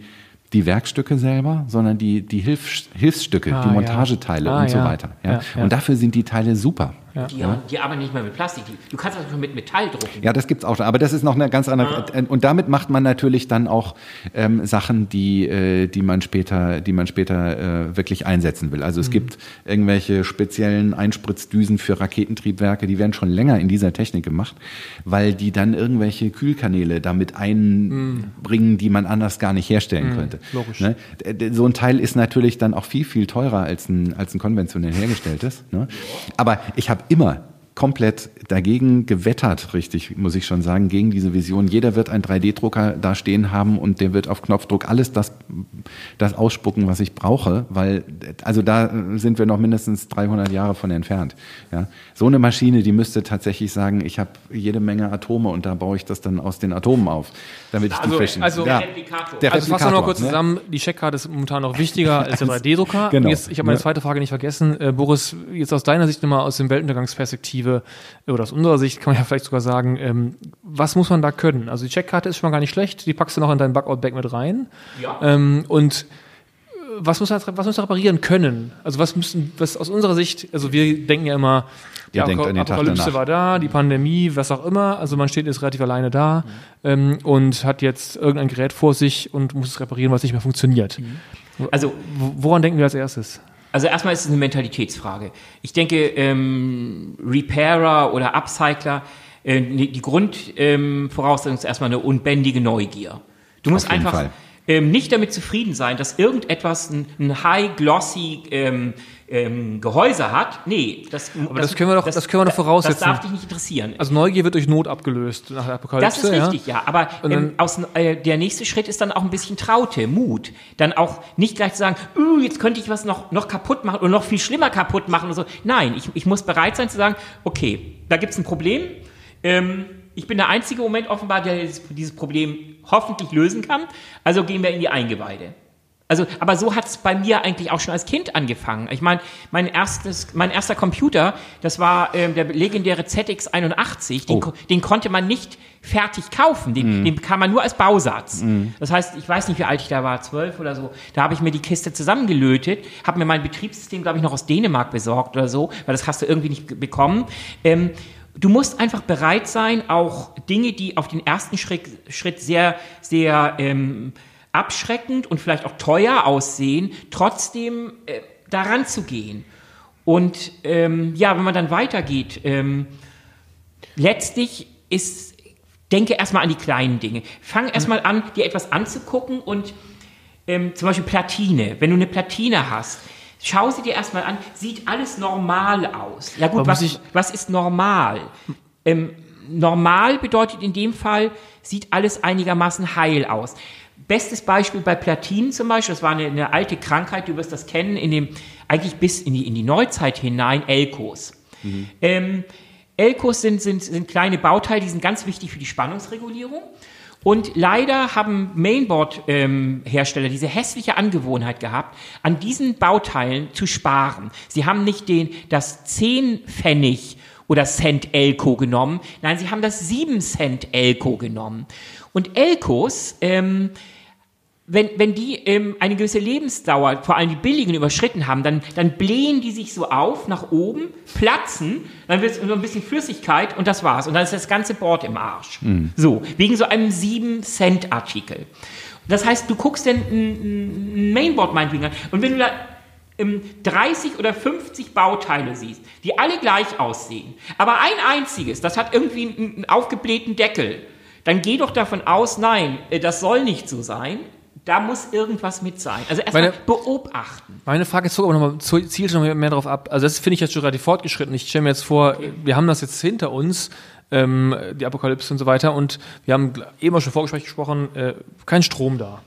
die Werkstücke selber, sondern die, die Hilf, Hilfsstücke, ah, die Montageteile ja. ah, und so weiter. Ja. ja. Und dafür sind die Teile super. Ja. Die, die, arbeiten nicht mehr mit Plastik. Du kannst das schon mit Metall drucken. Ja, das gibt's auch schon. Aber das ist noch eine ganz andere. Ja. Und damit macht man natürlich dann auch ähm, Sachen, die, äh, die man später, die man später äh, wirklich einsetzen will. Also es mhm. gibt irgendwelche speziellen Einspritzdüsen für Raketentriebwerke, die werden schon länger in dieser Technik gemacht, weil die dann irgendwelche Kühlkanäle damit einbringen, mhm. die man anders gar nicht herstellen mhm. könnte. Logisch. Ne? So ein Teil ist natürlich dann auch viel, viel teurer als ein, als ein konventionell hergestelltes. Ne? Aber ich habe immer komplett dagegen gewettert, richtig, muss ich schon sagen, gegen diese Vision. Jeder wird einen 3D-Drucker da stehen haben und der wird auf Knopfdruck alles das, das ausspucken, was ich brauche, weil, also da sind wir noch mindestens 300 Jahre von entfernt. Ja. So eine Maschine, die müsste tatsächlich sagen, ich habe jede Menge Atome und da baue ich das dann aus den Atomen auf, damit ich also, die Fischen. Also, ja, der also fassen wir noch kurz ne? zusammen, die Checkkarte ist momentan noch wichtiger als der 3D-Drucker. Genau. Jetzt, ich habe meine zweite Frage nicht vergessen. Äh, Boris, jetzt aus deiner Sicht nochmal aus dem Weltuntergangsperspektive Perspektive oder aus unserer Sicht kann man ja vielleicht sogar sagen, ähm, was muss man da können? Also die Checkkarte ist schon mal gar nicht schlecht, die packst du noch in dein Bugout-Bag mit rein. Ja. Ähm, und äh, was muss, man, was muss man reparieren können? Also was müssen, was aus unserer Sicht, also wir denken ja immer, die ja, Apokalypse war da, die Pandemie, was auch immer. Also man steht jetzt relativ alleine da mhm. ähm, und hat jetzt irgendein Gerät vor sich und muss es reparieren, was nicht mehr funktioniert. Mhm. Also woran denken wir als erstes? Also erstmal ist es eine Mentalitätsfrage. Ich denke, ähm, Repairer oder Upcycler, äh, die Grundvoraussetzung ähm, ist erstmal eine unbändige Neugier. Du musst einfach ähm, nicht damit zufrieden sein, dass irgendetwas ein, ein high-glossy ähm, ähm, Gehäuse hat. Nee, das, Aber das, das können wir doch, das, das können wir doch voraussetzen. Das darf dich nicht interessieren. Also Neugier wird durch Not abgelöst nach der Apokalypse. Das ist richtig, ja. ja. Aber ähm, aus, äh, der nächste Schritt ist dann auch ein bisschen Traute, Mut. Dann auch nicht gleich zu sagen, jetzt könnte ich was noch, noch kaputt machen oder noch viel schlimmer kaputt machen und so. Nein, ich, ich muss bereit sein zu sagen, okay, da gibt es ein Problem. Ähm, ich bin der einzige Moment offenbar, der dieses Problem hoffentlich lösen kann. Also gehen wir in die Eingeweide. Also, aber so hat es bei mir eigentlich auch schon als Kind angefangen. Ich meine, mein erstes, mein erster Computer, das war ähm, der legendäre ZX81. Den, oh. den, konnte man nicht fertig kaufen. Den, mm. den bekam man nur als Bausatz. Mm. Das heißt, ich weiß nicht, wie alt ich da war, zwölf oder so. Da habe ich mir die Kiste zusammengelötet, habe mir mein Betriebssystem, glaube ich, noch aus Dänemark besorgt oder so, weil das hast du irgendwie nicht bekommen. Ähm, du musst einfach bereit sein, auch Dinge, die auf den ersten Schritt, Schritt sehr, sehr ähm, abschreckend und vielleicht auch teuer aussehen, trotzdem äh, daran zu gehen. Und ähm, ja, wenn man dann weitergeht, ähm, letztlich ist, denke erstmal an die kleinen Dinge. Fang erstmal an, dir etwas anzugucken und ähm, zum Beispiel Platine. Wenn du eine Platine hast, schau sie dir erstmal an, sieht alles normal aus. Ja gut, was, was ist normal? Ähm, normal bedeutet in dem Fall, sieht alles einigermaßen heil aus. Bestes Beispiel bei Platinen zum Beispiel, das war eine, eine, alte Krankheit, du wirst das kennen, in dem, eigentlich bis in die, in die Neuzeit hinein, Elkos. Mhm. Ähm, Elkos sind, sind, sind kleine Bauteile, die sind ganz wichtig für die Spannungsregulierung. Und leider haben Mainboard-Hersteller ähm, diese hässliche Angewohnheit gehabt, an diesen Bauteilen zu sparen. Sie haben nicht den, das 10 Pfennig oder Cent Elko genommen, nein, sie haben das 7 Cent Elko genommen. Und Elkos, ähm, wenn, wenn die ähm, eine gewisse Lebensdauer, vor allem die billigen, überschritten haben, dann, dann blähen die sich so auf nach oben, platzen, dann wird es nur ein bisschen Flüssigkeit und das war's. Und dann ist das ganze Board im Arsch. Mhm. So, wegen so einem 7-Cent-Artikel. Das heißt, du guckst dann ein, Mainboard meinetwegen an und wenn du da ähm, 30 oder 50 Bauteile siehst, die alle gleich aussehen, aber ein einziges, das hat irgendwie einen aufgeblähten Deckel, dann geh doch davon aus, nein, äh, das soll nicht so sein, Da muss irgendwas mit sein. Also erstmal beobachten. Meine Frage zog aber nochmal, zielt noch mehr darauf ab. Also das finde ich jetzt schon relativ fortgeschritten. Ich stelle mir jetzt vor, wir haben das jetzt hinter uns, ähm, die Apokalypse und so weiter, und wir haben eben auch schon Vorgespräch gesprochen, äh, kein Strom da.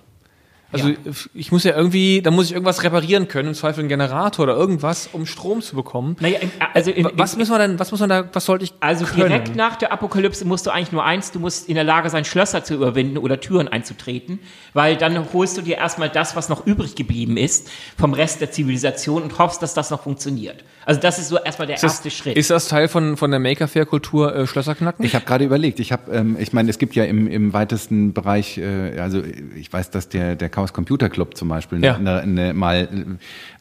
Also Ja. ich muss ja irgendwie, da muss ich irgendwas reparieren können, im Zweifel einen Generator oder irgendwas, um Strom zu bekommen. Naja, im, also im, was müssen wir denn, was muss man da, was sollte ich Also können? direkt nach der Apokalypse musst du eigentlich nur eins, du musst in der Lage sein, Schlösser zu überwinden oder Türen einzutreten, weil dann holst du dir erstmal das, was noch übrig geblieben ist vom Rest der Zivilisation und hoffst, dass das noch funktioniert. Also das ist so erstmal der ist das, erste Schritt. Ist das Teil von, von der Maker-Fair-Kultur äh, Schlösser knacken? Ich habe gerade überlegt, ich habe, ähm, ich meine, es gibt ja im, im weitesten Bereich, äh, also ich weiß, dass der, der Chaos Computer Club zum Beispiel Ja. eine, eine, mal äh,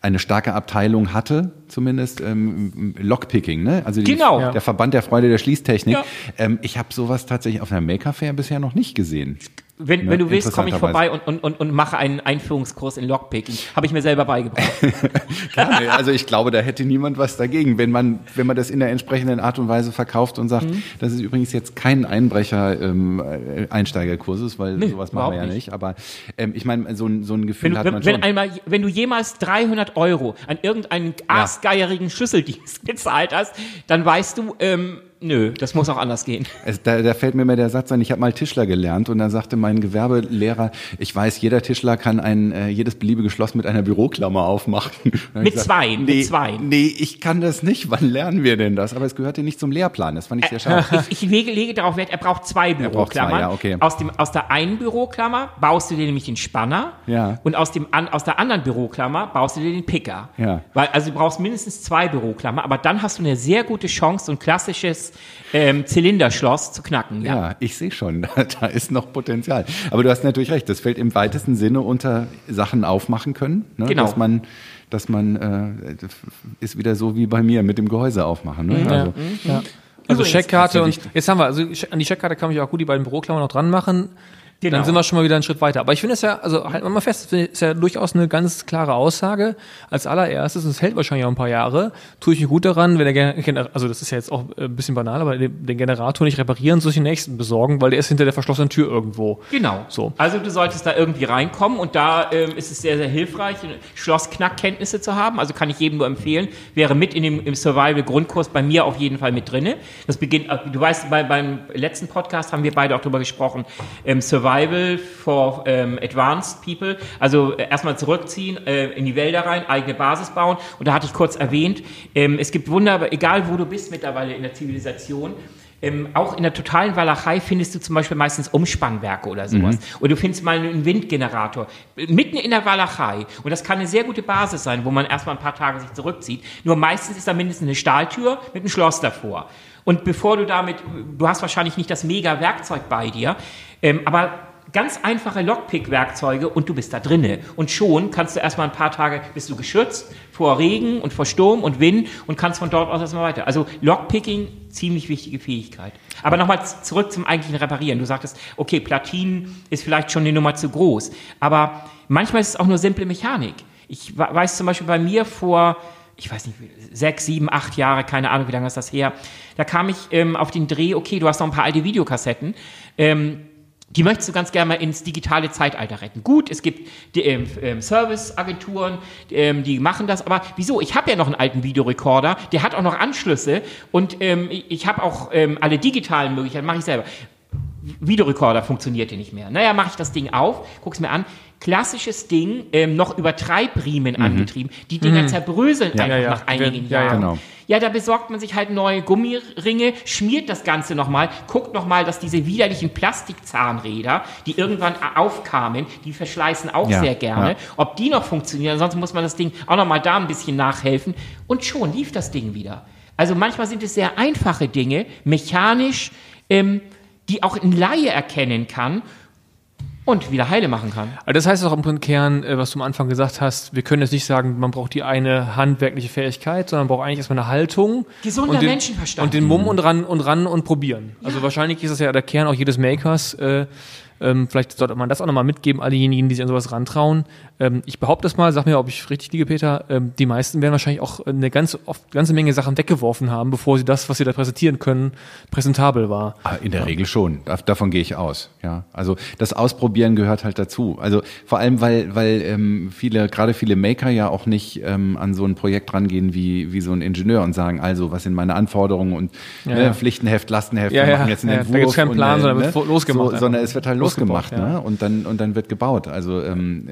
eine starke Abteilung hatte, zumindest ähm, Lockpicking, ne? Also die, Genau. der Verband der Freude der Schließtechnik. Ja. Ähm, ich habe sowas tatsächlich auf einer Maker Fair bisher noch nicht gesehen. Wenn, Ja, wenn du willst, komme ich vorbei und, und, und, und mache einen Einführungskurs in Lockpicking. Habe ich mir selber beigebracht. Gerne. Also ich glaube, da hätte niemand was dagegen, wenn man, wenn man das in der entsprechenden Art und Weise verkauft und sagt, Mhm. das ist übrigens jetzt kein Einbrecher ähm, äh, Einsteigerkurs ist, weil Nee, sowas machen wir ja nicht. nicht. Aber ähm, ich meine, so ein, so ein Gefühl Wenn, hat man wenn, schon. wenn, einmal, wenn du jemals 300 Euro an irgendeinen arsgeierigen Schlüsseldienst gezahlt hast, dann weißt du, ähm, nö, das muss auch anders gehen. Es, da, da fällt mir immer der Satz ein, ich habe mal Tischler gelernt und da sagte mein Gewerbelehrer, ich weiß, jeder Tischler kann ein äh, jedes beliebige Schloss mit einer Büroklammer aufmachen. Dann Mit zwei, mit nee, zwei. Nee, ich kann das nicht. Wann lernen wir denn das? Aber es gehörte nicht zum Lehrplan. Das fand ich sehr schade. Ich, ich lege, lege darauf Wert, er braucht zwei Büroklammern. ja, okay. aus, dem, aus der einen Büroklammer baust du dir nämlich den Spanner Ja. und aus, dem, an, aus der anderen Büroklammer baust du dir den Picker. Ja. Weil, also du brauchst mindestens zwei Büroklammer, aber dann hast du eine sehr gute Chance, so ein klassisches ähm, Zylinderschloss zu knacken. Ja. Ja, ich sehe schon, da, da ist noch Potenzial. Aber du hast natürlich recht, das fällt im weitesten Sinne unter Sachen aufmachen können. Ne? Genau. Dass man, dass man äh, das ist wieder so wie bei mir mit dem Gehäuse aufmachen. Ne? Also, Ja. Also Übrigens, Checkkarte und jetzt haben wir, also an die Checkkarte kann ich auch gut die beiden Büroklammern noch dran machen. Genau. Dann sind wir schon mal wieder einen Schritt weiter. Aber ich finde es ja, also halten wir mal fest, das ist ja durchaus eine ganz klare Aussage. Als allererstes, und es hält wahrscheinlich auch ein paar Jahre, tue ich mir gut daran, wenn der Gen- Gener- also das ist ja jetzt auch ein bisschen banal, aber den, Generator nicht reparieren, soll ich den nächsten besorgen, weil der ist hinter der verschlossenen Tür irgendwo. Genau. So. Also du solltest da irgendwie reinkommen und da ähm, ist es sehr, sehr hilfreich, Schlossknackkenntnisse zu haben. Also kann ich jedem nur empfehlen. Wäre mit in dem im Survival-Grundkurs bei mir auf jeden Fall mit drinne. Das beginnt, äh, du weißt, bei, beim letzten Podcast haben wir beide auch drüber gesprochen, ähm, Survival for ähm, Advanced People. Also äh, erstmal zurückziehen, äh, in die Wälder rein, eigene Basis bauen. Und da hatte ich kurz erwähnt, ähm, es gibt wunderbar, egal wo du bist mittlerweile in der Zivilisation, ähm, auch in der totalen Walachei findest du zum Beispiel meistens Umspannwerke oder sowas. Oder du findest mal einen Windgenerator mitten in der Walachei. Und das kann eine sehr gute Basis sein, wo man erstmal ein paar Tage sich zurückzieht. Nur meistens ist da mindestens eine Stahltür mit einem Schloss davor. Und bevor du damit, du hast wahrscheinlich nicht das mega Werkzeug bei dir, ähm, aber ganz einfache Lockpick-Werkzeuge und du bist da drinne. Und schon kannst du erstmal ein paar Tage, bist du geschützt vor Regen und vor Sturm und Wind und kannst von dort aus erstmal weiter. Also Lockpicking, ziemlich wichtige Fähigkeit. Aber nochmal zurück zum eigentlichen Reparieren. Du sagtest, okay, Platinen ist vielleicht schon eine Nummer zu groß. Aber manchmal ist es auch nur simple Mechanik. Ich we- weiß zum Beispiel bei mir vor, ich weiß nicht, sechs, sieben, acht Jahre, keine Ahnung, wie lange ist das her, da kam ich ähm, auf den Dreh, okay, du hast noch ein paar alte Videokassetten, ähm, die möchtest du ganz gerne mal ins digitale Zeitalter retten. Gut, es gibt ähm, ähm, Serviceagenturen, ähm, die machen das, aber wieso? Ich habe ja noch einen alten Videorekorder, der hat auch noch Anschlüsse und ähm, ich- habe auch ähm, alle digitalen Möglichkeiten, mache ich selber. Videorekorder funktionierte nicht mehr. Naja, mache ich das Ding auf, guck's mir an. Klassisches Ding, ähm, noch über Treibriemen angetrieben. Die Dinger zerbröseln einfach Mhm. ja, ja. nach einigen Ja, ja. Jahren. Genau. Ja, da besorgt man sich halt neue Gummiringe, schmiert das Ganze nochmal, guckt nochmal, dass diese widerlichen Plastikzahnräder, die irgendwann aufkamen, die verschleißen auch Ja, sehr gerne, ja. ob die noch funktionieren. Ansonsten muss man das Ding auch nochmal da ein bisschen nachhelfen. Und schon lief das Ding wieder. Also manchmal sind es sehr einfache Dinge, mechanisch, ähm, die auch ein Laie erkennen kann und wieder heile machen kann. Aber das heißt auch im Kern, äh, was du am Anfang gesagt hast, wir können jetzt nicht sagen, man braucht die eine handwerkliche Fähigkeit, sondern man braucht eigentlich erstmal eine Haltung. Gesunder und den, Menschenverstand. Und den Mumm und ran und ran und probieren. Also wahrscheinlich ist das ja der Kern auch jedes Makers. Äh, ähm, vielleicht sollte man das auch nochmal mitgeben, all diejenigen, die sich an sowas rantrauen. Ähm, ich behaupte es mal, sag mir, ob ich richtig liege, Peter, ähm, die meisten werden wahrscheinlich auch eine ganz, oft, ganze Menge Sachen weggeworfen haben, bevor sie das, was sie da präsentieren können, präsentabel war. Ah, in der. Regel schon. Davon gehe ich aus. Ja, also das Ausprobieren gehört halt dazu. Also vor allem, weil, weil ähm, viele, gerade viele Maker ja auch nicht ähm, an so ein Projekt rangehen wie, wie so ein Ingenieur und sagen, also was sind meine Anforderungen und Ja, ne, ja. Pflichtenheft, Lastenheft, Ja, wir machen jetzt einen Ja, da Entwurf. gibt's keinen und, Plan, sondern ne, wird losgemacht So, sondern es wird halt losgemacht, ne? und dann und dann wird gebaut. Also ähm,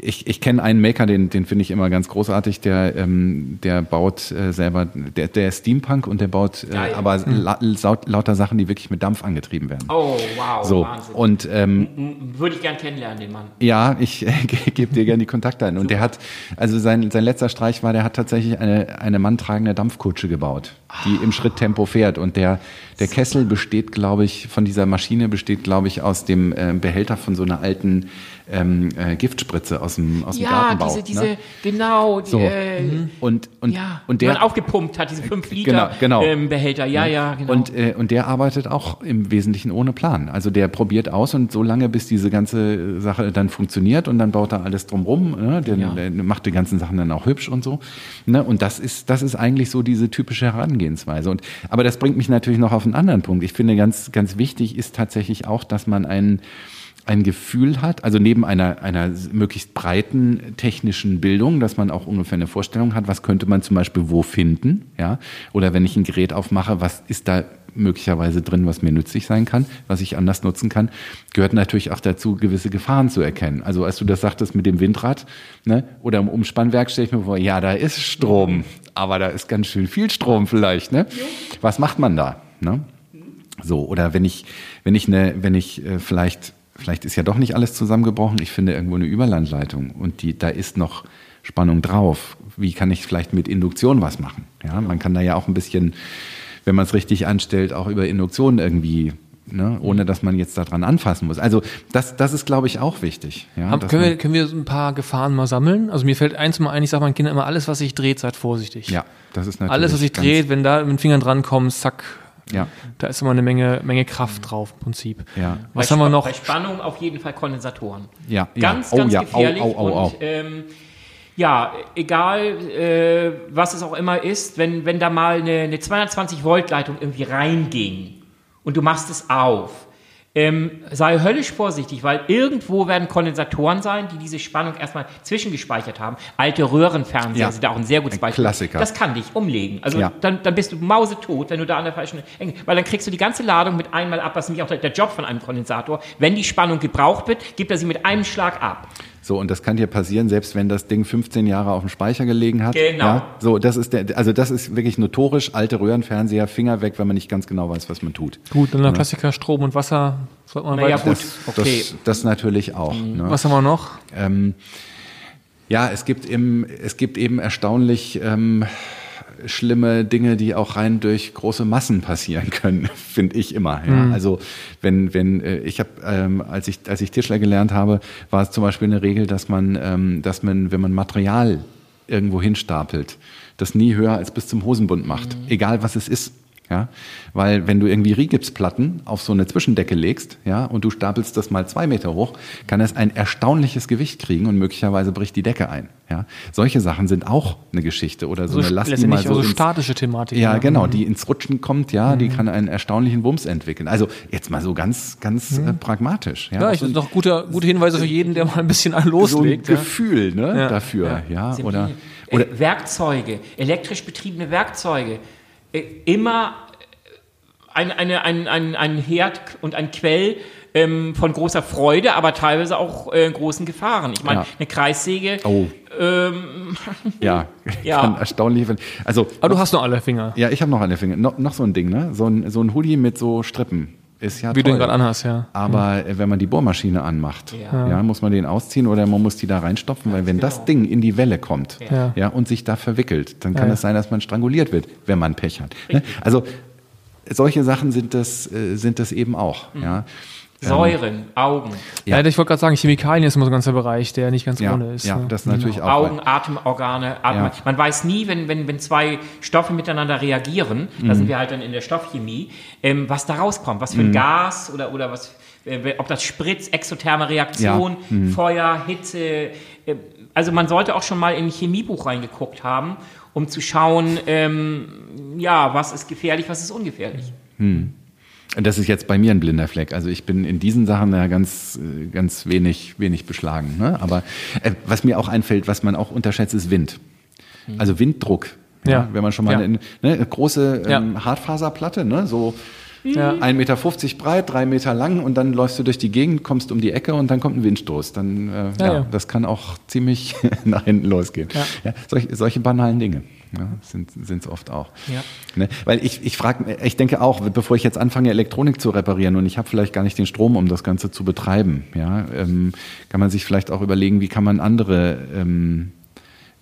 ich, ich kenne einen Maker, den, den finde ich immer ganz großartig, der, ähm, der baut äh, selber, der, der ist Steampunk und der baut äh, Geil. aber la, laut, lauter Sachen, die wirklich mit Dampf angetrieben werden. Oh, wow, so, Wahnsinn. und ähm, Würde ich gern kennenlernen, den Mann. ja, ich äh, gebe dir gerne die Kontakte ein. Und der hat, also sein, sein letzter Streich war, der hat tatsächlich eine, eine manntragende Dampfkutsche gebaut, die im Schritttempo fährt. Und der, der Kessel besteht, glaube ich, von dieser Maschine besteht, glaube ich, aus dem äh, Behälter von so einer alten ähm, äh, Giftspritze aus dem, aus dem Ja, Gartenbau. diese, diese, ne? genau, die, So. äh, Und, und, ja, und die der, man aufgepumpt hat, diese 5 Liter Genau, genau. Ähm, Behälter. Ja, ja, genau. Und, äh, und der arbeitet auch im Wesentlichen ohne Plan. Also der probiert aus und so lange, bis diese ganze Sache dann funktioniert und dann baut er alles drumrum. Ne? Der, Ja. der macht die ganzen Sachen dann auch hübsch und so. Ne? Und das ist, das ist eigentlich so diese typische Herangehensweise. Und, aber das bringt mich natürlich noch auf einen anderen Punkt. Ich finde, ganz, ganz wichtig ist tatsächlich auch, dass man einen ein Gefühl hat, also neben einer, einer möglichst breiten technischen Bildung, dass man auch ungefähr eine Vorstellung hat, was könnte man zum Beispiel wo finden, ja, oder wenn ich ein Gerät aufmache, was ist da möglicherweise drin, was mir nützlich sein kann, was ich anders nutzen kann, gehört natürlich auch dazu, gewisse Gefahren zu erkennen. Also als du das sagtest mit dem Windrad ne, oder im Umspannwerk, stelle ich mir vor, ja, da ist Strom, aber da ist ganz schön viel Strom vielleicht. Ne? Was macht man da? Ne? So, oder wenn ich, wenn ich eine, wenn ich äh, vielleicht, vielleicht ist ja doch nicht alles zusammengebrochen, ich finde irgendwo eine Überlandleitung und die, da ist noch Spannung drauf. Wie kann ich vielleicht mit Induktion was machen? Ja, man kann da ja auch ein bisschen, wenn man es richtig anstellt, auch über Induktion irgendwie, ne, ohne dass man jetzt daran anfassen muss. Also das, das ist, glaube ich, auch wichtig. Ja, Haben, können, wir, können wir ein paar Gefahren mal sammeln? Also mir fällt eins mal ein, ich sage meinen Kindern immer, alles, was sich dreht, seid vorsichtig. ja, das ist natürlich Alles, was sich dreht, wenn da mit den Fingern dran kommt, zack, Ja, da ist immer eine Menge, Menge Kraft drauf im Prinzip. ja, Was bei haben wir noch? Bei Spannung auf jeden Fall Kondensatoren. ja, ja. Ganz, oh, ganz ja. gefährlich. Au, au, au, au. Und ähm, ja, egal äh, was es auch immer ist, wenn, wenn da mal eine, eine 220 Volt Leitung irgendwie reinging und du machst es auf, ähm, sei höllisch vorsichtig, weil irgendwo werden Kondensatoren sein, die diese Spannung erstmal zwischengespeichert haben. Alte Röhrenfernseher Ja. sind da auch ein sehr gutes Ein Beispiel. Klassiker. Das kann dich umlegen. Also Ja. dann, dann bist du mausetot, wenn du da an der falschen Enge, weil dann kriegst du die ganze Ladung mit einmal ab, was nämlich auch der, der Job von einem Kondensator. Wenn die Spannung gebraucht wird, gibt er sie mit einem Schlag ab. So, und das kann dir passieren, selbst wenn das Ding 15 Jahre auf dem Speicher gelegen hat. Genau. Ja, so, das ist der, also das ist wirklich notorisch, alte Röhrenfernseher, Finger weg, wenn man nicht ganz genau weiß, was man tut. Gut, dann der Klassiker Strom und Wasser. Sollte man Naja, gut. Das, okay. das, das natürlich auch. Ne? Was haben wir noch? Ähm, ja, es gibt eben, es gibt eben erstaunlich ähm, schlimme Dinge, die auch rein durch große Massen passieren können, finde ich immer. Ja. Also wenn, wenn äh, ich habe, ähm, als ich als ich Tischler gelernt habe, war es zum Beispiel eine Regel, dass man, ähm, dass man, wenn man Material irgendwo hinstapelt, das nie höher als bis zum Hosenbund macht, egal was es ist. Ja, weil wenn du irgendwie Rigipsplatten auf so eine Zwischendecke legst, ja, und du stapelst das mal zwei Meter hoch, kann es ein erstaunliches Gewicht kriegen und möglicherweise bricht die Decke ein. Ja, solche Sachen sind auch eine Geschichte oder so, So eine Last, die mal so also ins, statische Thematik. ja, ne? genau, die ins Rutschen kommt, ja, die kann einen erstaunlichen Wumms entwickeln. Also jetzt mal so ganz, ganz äh, pragmatisch. Ja, Ja, ich, das sind doch gute, gute Hinweise für jeden, der mal ein bisschen loslegt. so ein ja. Gefühl ne, Ja. dafür, ja, oder, oder äh, Werkzeuge, elektrisch betriebene Werkzeuge, äh, immer ein, eine, ein, ein, ein Herd und ein Quell ähm, von großer Freude, aber teilweise auch äh, großen Gefahren. Ich meine, Ja. eine Kreissäge, oh, ähm, ja, Ja. kann erstaunlich. Also Aber du hast noch alle Finger, Ja, ich habe noch eine Finger. No, noch so ein Ding, ne? So ein, so ein Hoodie mit so Strippen. Ist ja wie du toll. ihn gerade anhast, ja. Aber äh, wenn man die Bohrmaschine anmacht, Ja. ja. muss man den ausziehen oder man muss die da reinstopfen, weil wenn das Ding in die Welle kommt Ja. ja. und sich da verwickelt, dann kann Ja. es sein, dass man stranguliert wird, wenn man Pech hat. Ne? Also solche Sachen sind das, äh, sind das eben auch. Mhm. Ja. Säuren, Augen. Ja. Ja, ich wollte gerade sagen, Chemikalien ist immer so ein ganzer Bereich, der nicht ganz Ja, ohne ist. ja, ne? das ist natürlich auch. Augen, Atemorgane, Atmen. Ja. Man weiß nie, wenn, wenn, wenn zwei Stoffe miteinander reagieren, Mhm. da sind wir halt dann in der Stoffchemie, ähm, was da rauskommt, was für ein Gas oder, oder was, äh, ob das Spritz, exotherme Reaktion, ja. mhm. Feuer, Hitze. Äh, also man sollte auch schon mal in ein Chemiebuch reingeguckt haben, um zu schauen, ähm, ja, was ist gefährlich, was ist ungefährlich. Mhm. Das ist jetzt bei mir ein blinder Fleck. Also ich bin in diesen Sachen ja ganz, ganz wenig, wenig beschlagen. Ne? Aber äh, was mir auch einfällt, was man auch unterschätzt, ist Wind. Mhm. Also Winddruck. Ja. ja. Wenn man schon mal ja. eine, ne, große ähm, ja. Hartfaserplatte, ne, so ja. 1,50 Meter breit, drei Meter lang und dann läufst du durch die Gegend, kommst um die Ecke und dann kommt ein Windstoß. Dann, äh, ja, ja, das kann auch ziemlich nach hinten losgehen. Ja. solche, solche banalen Dinge. Ja, sind es oft auch. Ja. Ne? Weil ich, ich frage, ich denke auch, bevor ich jetzt anfange, Elektronik zu reparieren und ich habe vielleicht gar nicht den Strom, um das Ganze zu betreiben, ja, ähm, kann man sich vielleicht auch überlegen, wie kann man andere ähm,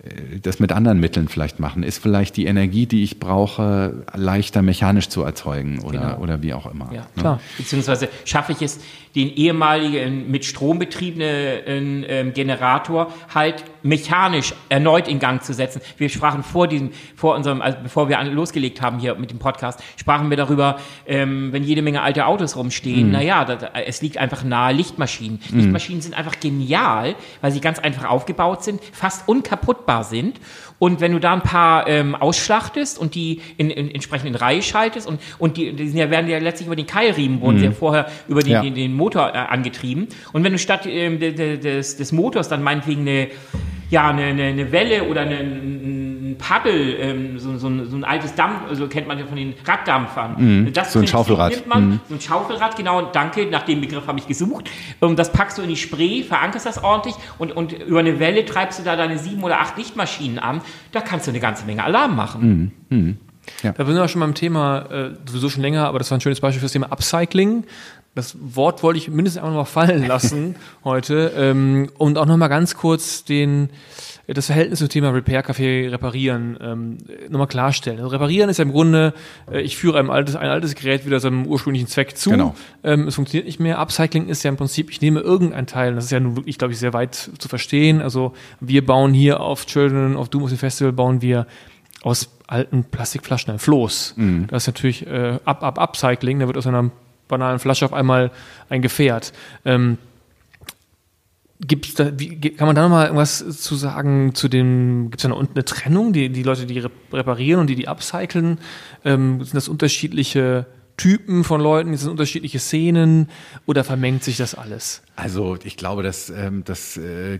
äh, das mit anderen Mitteln vielleicht machen? Ist vielleicht die Energie, die ich brauche, leichter mechanisch zu erzeugen oder, genau. oder wie auch immer? Ja, ne? klar. Beziehungsweise schaffe ich es, den ehemaligen mit Strom betriebenen ähm, Generator halt mechanisch erneut in Gang zu setzen. Wir sprachen vor diesem, vor unserem, also bevor wir losgelegt haben hier mit dem Podcast, sprachen wir darüber, ähm, wenn jede Menge alte Autos rumstehen, mhm. naja, das, es liegt einfach nahe Lichtmaschinen. Mhm. Lichtmaschinen sind einfach genial, weil sie ganz einfach aufgebaut sind, fast unkaputtbar sind und wenn du da ein paar ähm, ausschlachtest und die in, in, entsprechend in Reihe schaltest und, und die, die sind ja, werden ja letztlich über den Keilriemen, wurden mhm. ja vorher über den, ja. den, den Motor äh, angetrieben. Und wenn du statt ähm, des, des Motors dann meinetwegen eine ja, eine, eine, eine Welle oder eine, ein Paddel, ähm, so, so, ein, so ein altes Dampf, also kennt man ja von den Raddampfern. Mhm. Das so ein Schaufelrad. Nimmt man, mhm. So ein Schaufelrad, genau, danke, nach dem Begriff habe ich gesucht. Und das packst du in die Spray, verankerst das ordentlich und, und über eine Welle treibst du da deine sieben oder acht Lichtmaschinen an. Da kannst du eine ganze Menge Alarm machen. Mhm. Ja. Da sind wir schon beim Thema, äh, sowieso schon länger, aber das war ein schönes Beispiel für das Thema Upcycling das Wort wollte ich mindestens einmal noch fallen lassen heute ähm, und auch noch mal ganz kurz den das Verhältnis zum Thema Repair Café reparieren ähm, nochmal klarstellen. Also reparieren ist ja im Grunde, äh, ich führe ein altes, ein altes Gerät wieder seinem ursprünglichen Zweck zu. Genau. Ähm, es funktioniert nicht mehr. Upcycling ist ja im Prinzip, ich nehme irgendein Teil, das ist ja nun wirklich, glaube ich, sehr weit zu verstehen. Also wir bauen hier auf Children of Doom Festival bauen wir aus alten Plastikflaschen ein Floß. Mhm. Das ist natürlich äh, Up, Up, Upcycling, da wird aus einer banalen Flasche auf einmal ein Gefährt. Ähm, Gibt's da, wie, kann man da nochmal irgendwas zu sagen zu dem, gibt es da noch eine Trennung, die, die Leute, die reparieren und die, die upcyclen, ähm, sind das unterschiedliche Typen von Leuten, sind unterschiedliche Szenen oder vermengt sich das alles? Also ich glaube, das, ähm, das äh,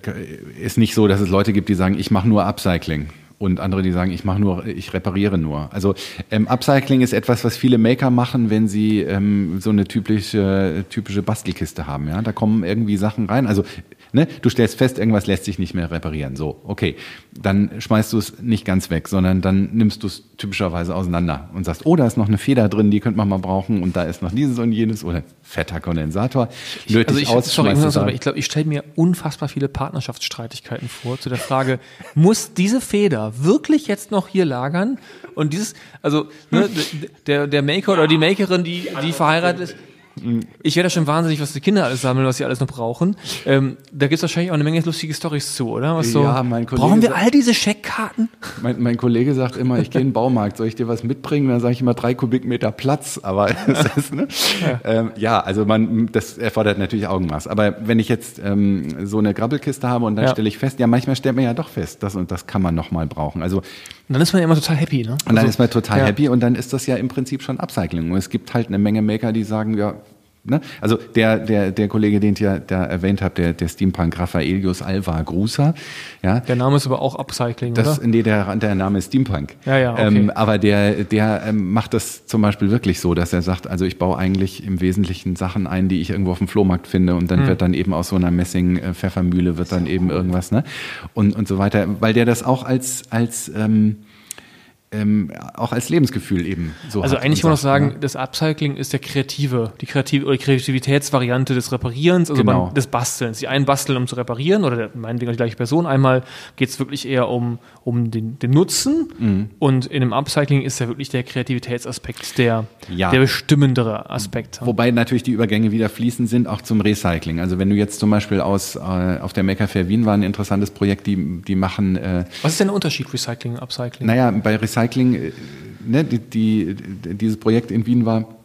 ist nicht so, dass es Leute gibt, die sagen, ich mache nur Upcycling und andere, die sagen, ich mache nur, ich repariere nur. Also ähm, Upcycling ist etwas, was viele Maker machen, wenn sie ähm, so eine typische typische Bastelkiste haben. Ja, da kommen irgendwie Sachen rein. Also ne, du stellst fest, irgendwas lässt sich nicht mehr reparieren. So, okay, dann schmeißt du es nicht ganz weg, sondern dann nimmst du es typischerweise auseinander und sagst, oh, da ist noch eine Feder drin, die könnte man mal brauchen und da ist noch dieses und jenes oder fetter Kondensator. Nötig also ich, aus, sorry, ich, aber ich glaube, ich stelle mir unfassbar viele Partnerschaftsstreitigkeiten vor zu der Frage, muss diese Feder wirklich jetzt noch hier lagern? Und dieses, also ne, der, der Maker oder die Makerin, die, die verheiratet ist, ich werde schon wahnsinnig, was die Kinder alles sammeln, was sie alles noch brauchen. Ähm, da gibt es wahrscheinlich auch eine Menge lustige Stories zu, oder? Was so, ja, mein Kollege brauchen wir all diese Scheckkarten? Mein, mein Kollege sagt immer, ich gehe in den Baumarkt, soll ich dir was mitbringen? Dann sage ich immer drei Kubikmeter Platz. Aber ist, ne? ja. Ähm, ja, also man, das erfordert natürlich Augenmaß. Aber wenn ich jetzt ähm, so eine Grabbelkiste habe und dann ja. stelle ich fest, ja, manchmal stellt man ja doch fest, das und das kann man noch mal brauchen. Also und dann ist man ja immer total happy, ne? Und dann also, ist man total happy und dann ist das ja im Prinzip schon Upcycling. Und es gibt halt eine Menge Maker, die sagen, ja, Ne? Also der, der, der Kollege, den ich ja da erwähnt habe, der, der Steampunk Raffaelius Alva Grusa. Ja, der Name ist aber auch Upcycling, das, oder? Nee, der, der Name ist Steampunk. Ja, ja, okay. Ähm, aber der, der ähm, macht das zum Beispiel wirklich so, dass er sagt, also ich baue eigentlich im Wesentlichen Sachen ein, die ich irgendwo auf dem Flohmarkt finde und dann hm. wird dann eben aus so einer Messing-Pfeffermühle wird dann eben irgendwas, ne? Und, und so weiter. Weil der das auch als, als ähm, ähm, auch als Lebensgefühl eben so Also eigentlich kann man auch sagen, ja. das Upcycling ist der kreative, die kreative oder Kreativitätsvariante des Reparierens, also genau. beim, des Bastelns. Die einen basteln, um zu reparieren oder meinetwegen die gleiche Person. Einmal geht es wirklich eher um, um den, den Nutzen mhm. und in dem Upcycling ist ja wirklich der Kreativitätsaspekt der, ja. der bestimmendere Aspekt. Wobei natürlich die Übergänge wieder fließend sind, auch zum Recycling. Also wenn du jetzt zum Beispiel aus, äh, auf der Maker Fair Wien war ein interessantes Projekt, die, die machen... Äh, Was ist denn der Unterschied Recycling und Upcycling? Naja, bei Recycling Recycling, äh, ne, die, die, dieses Projekt in Wien war,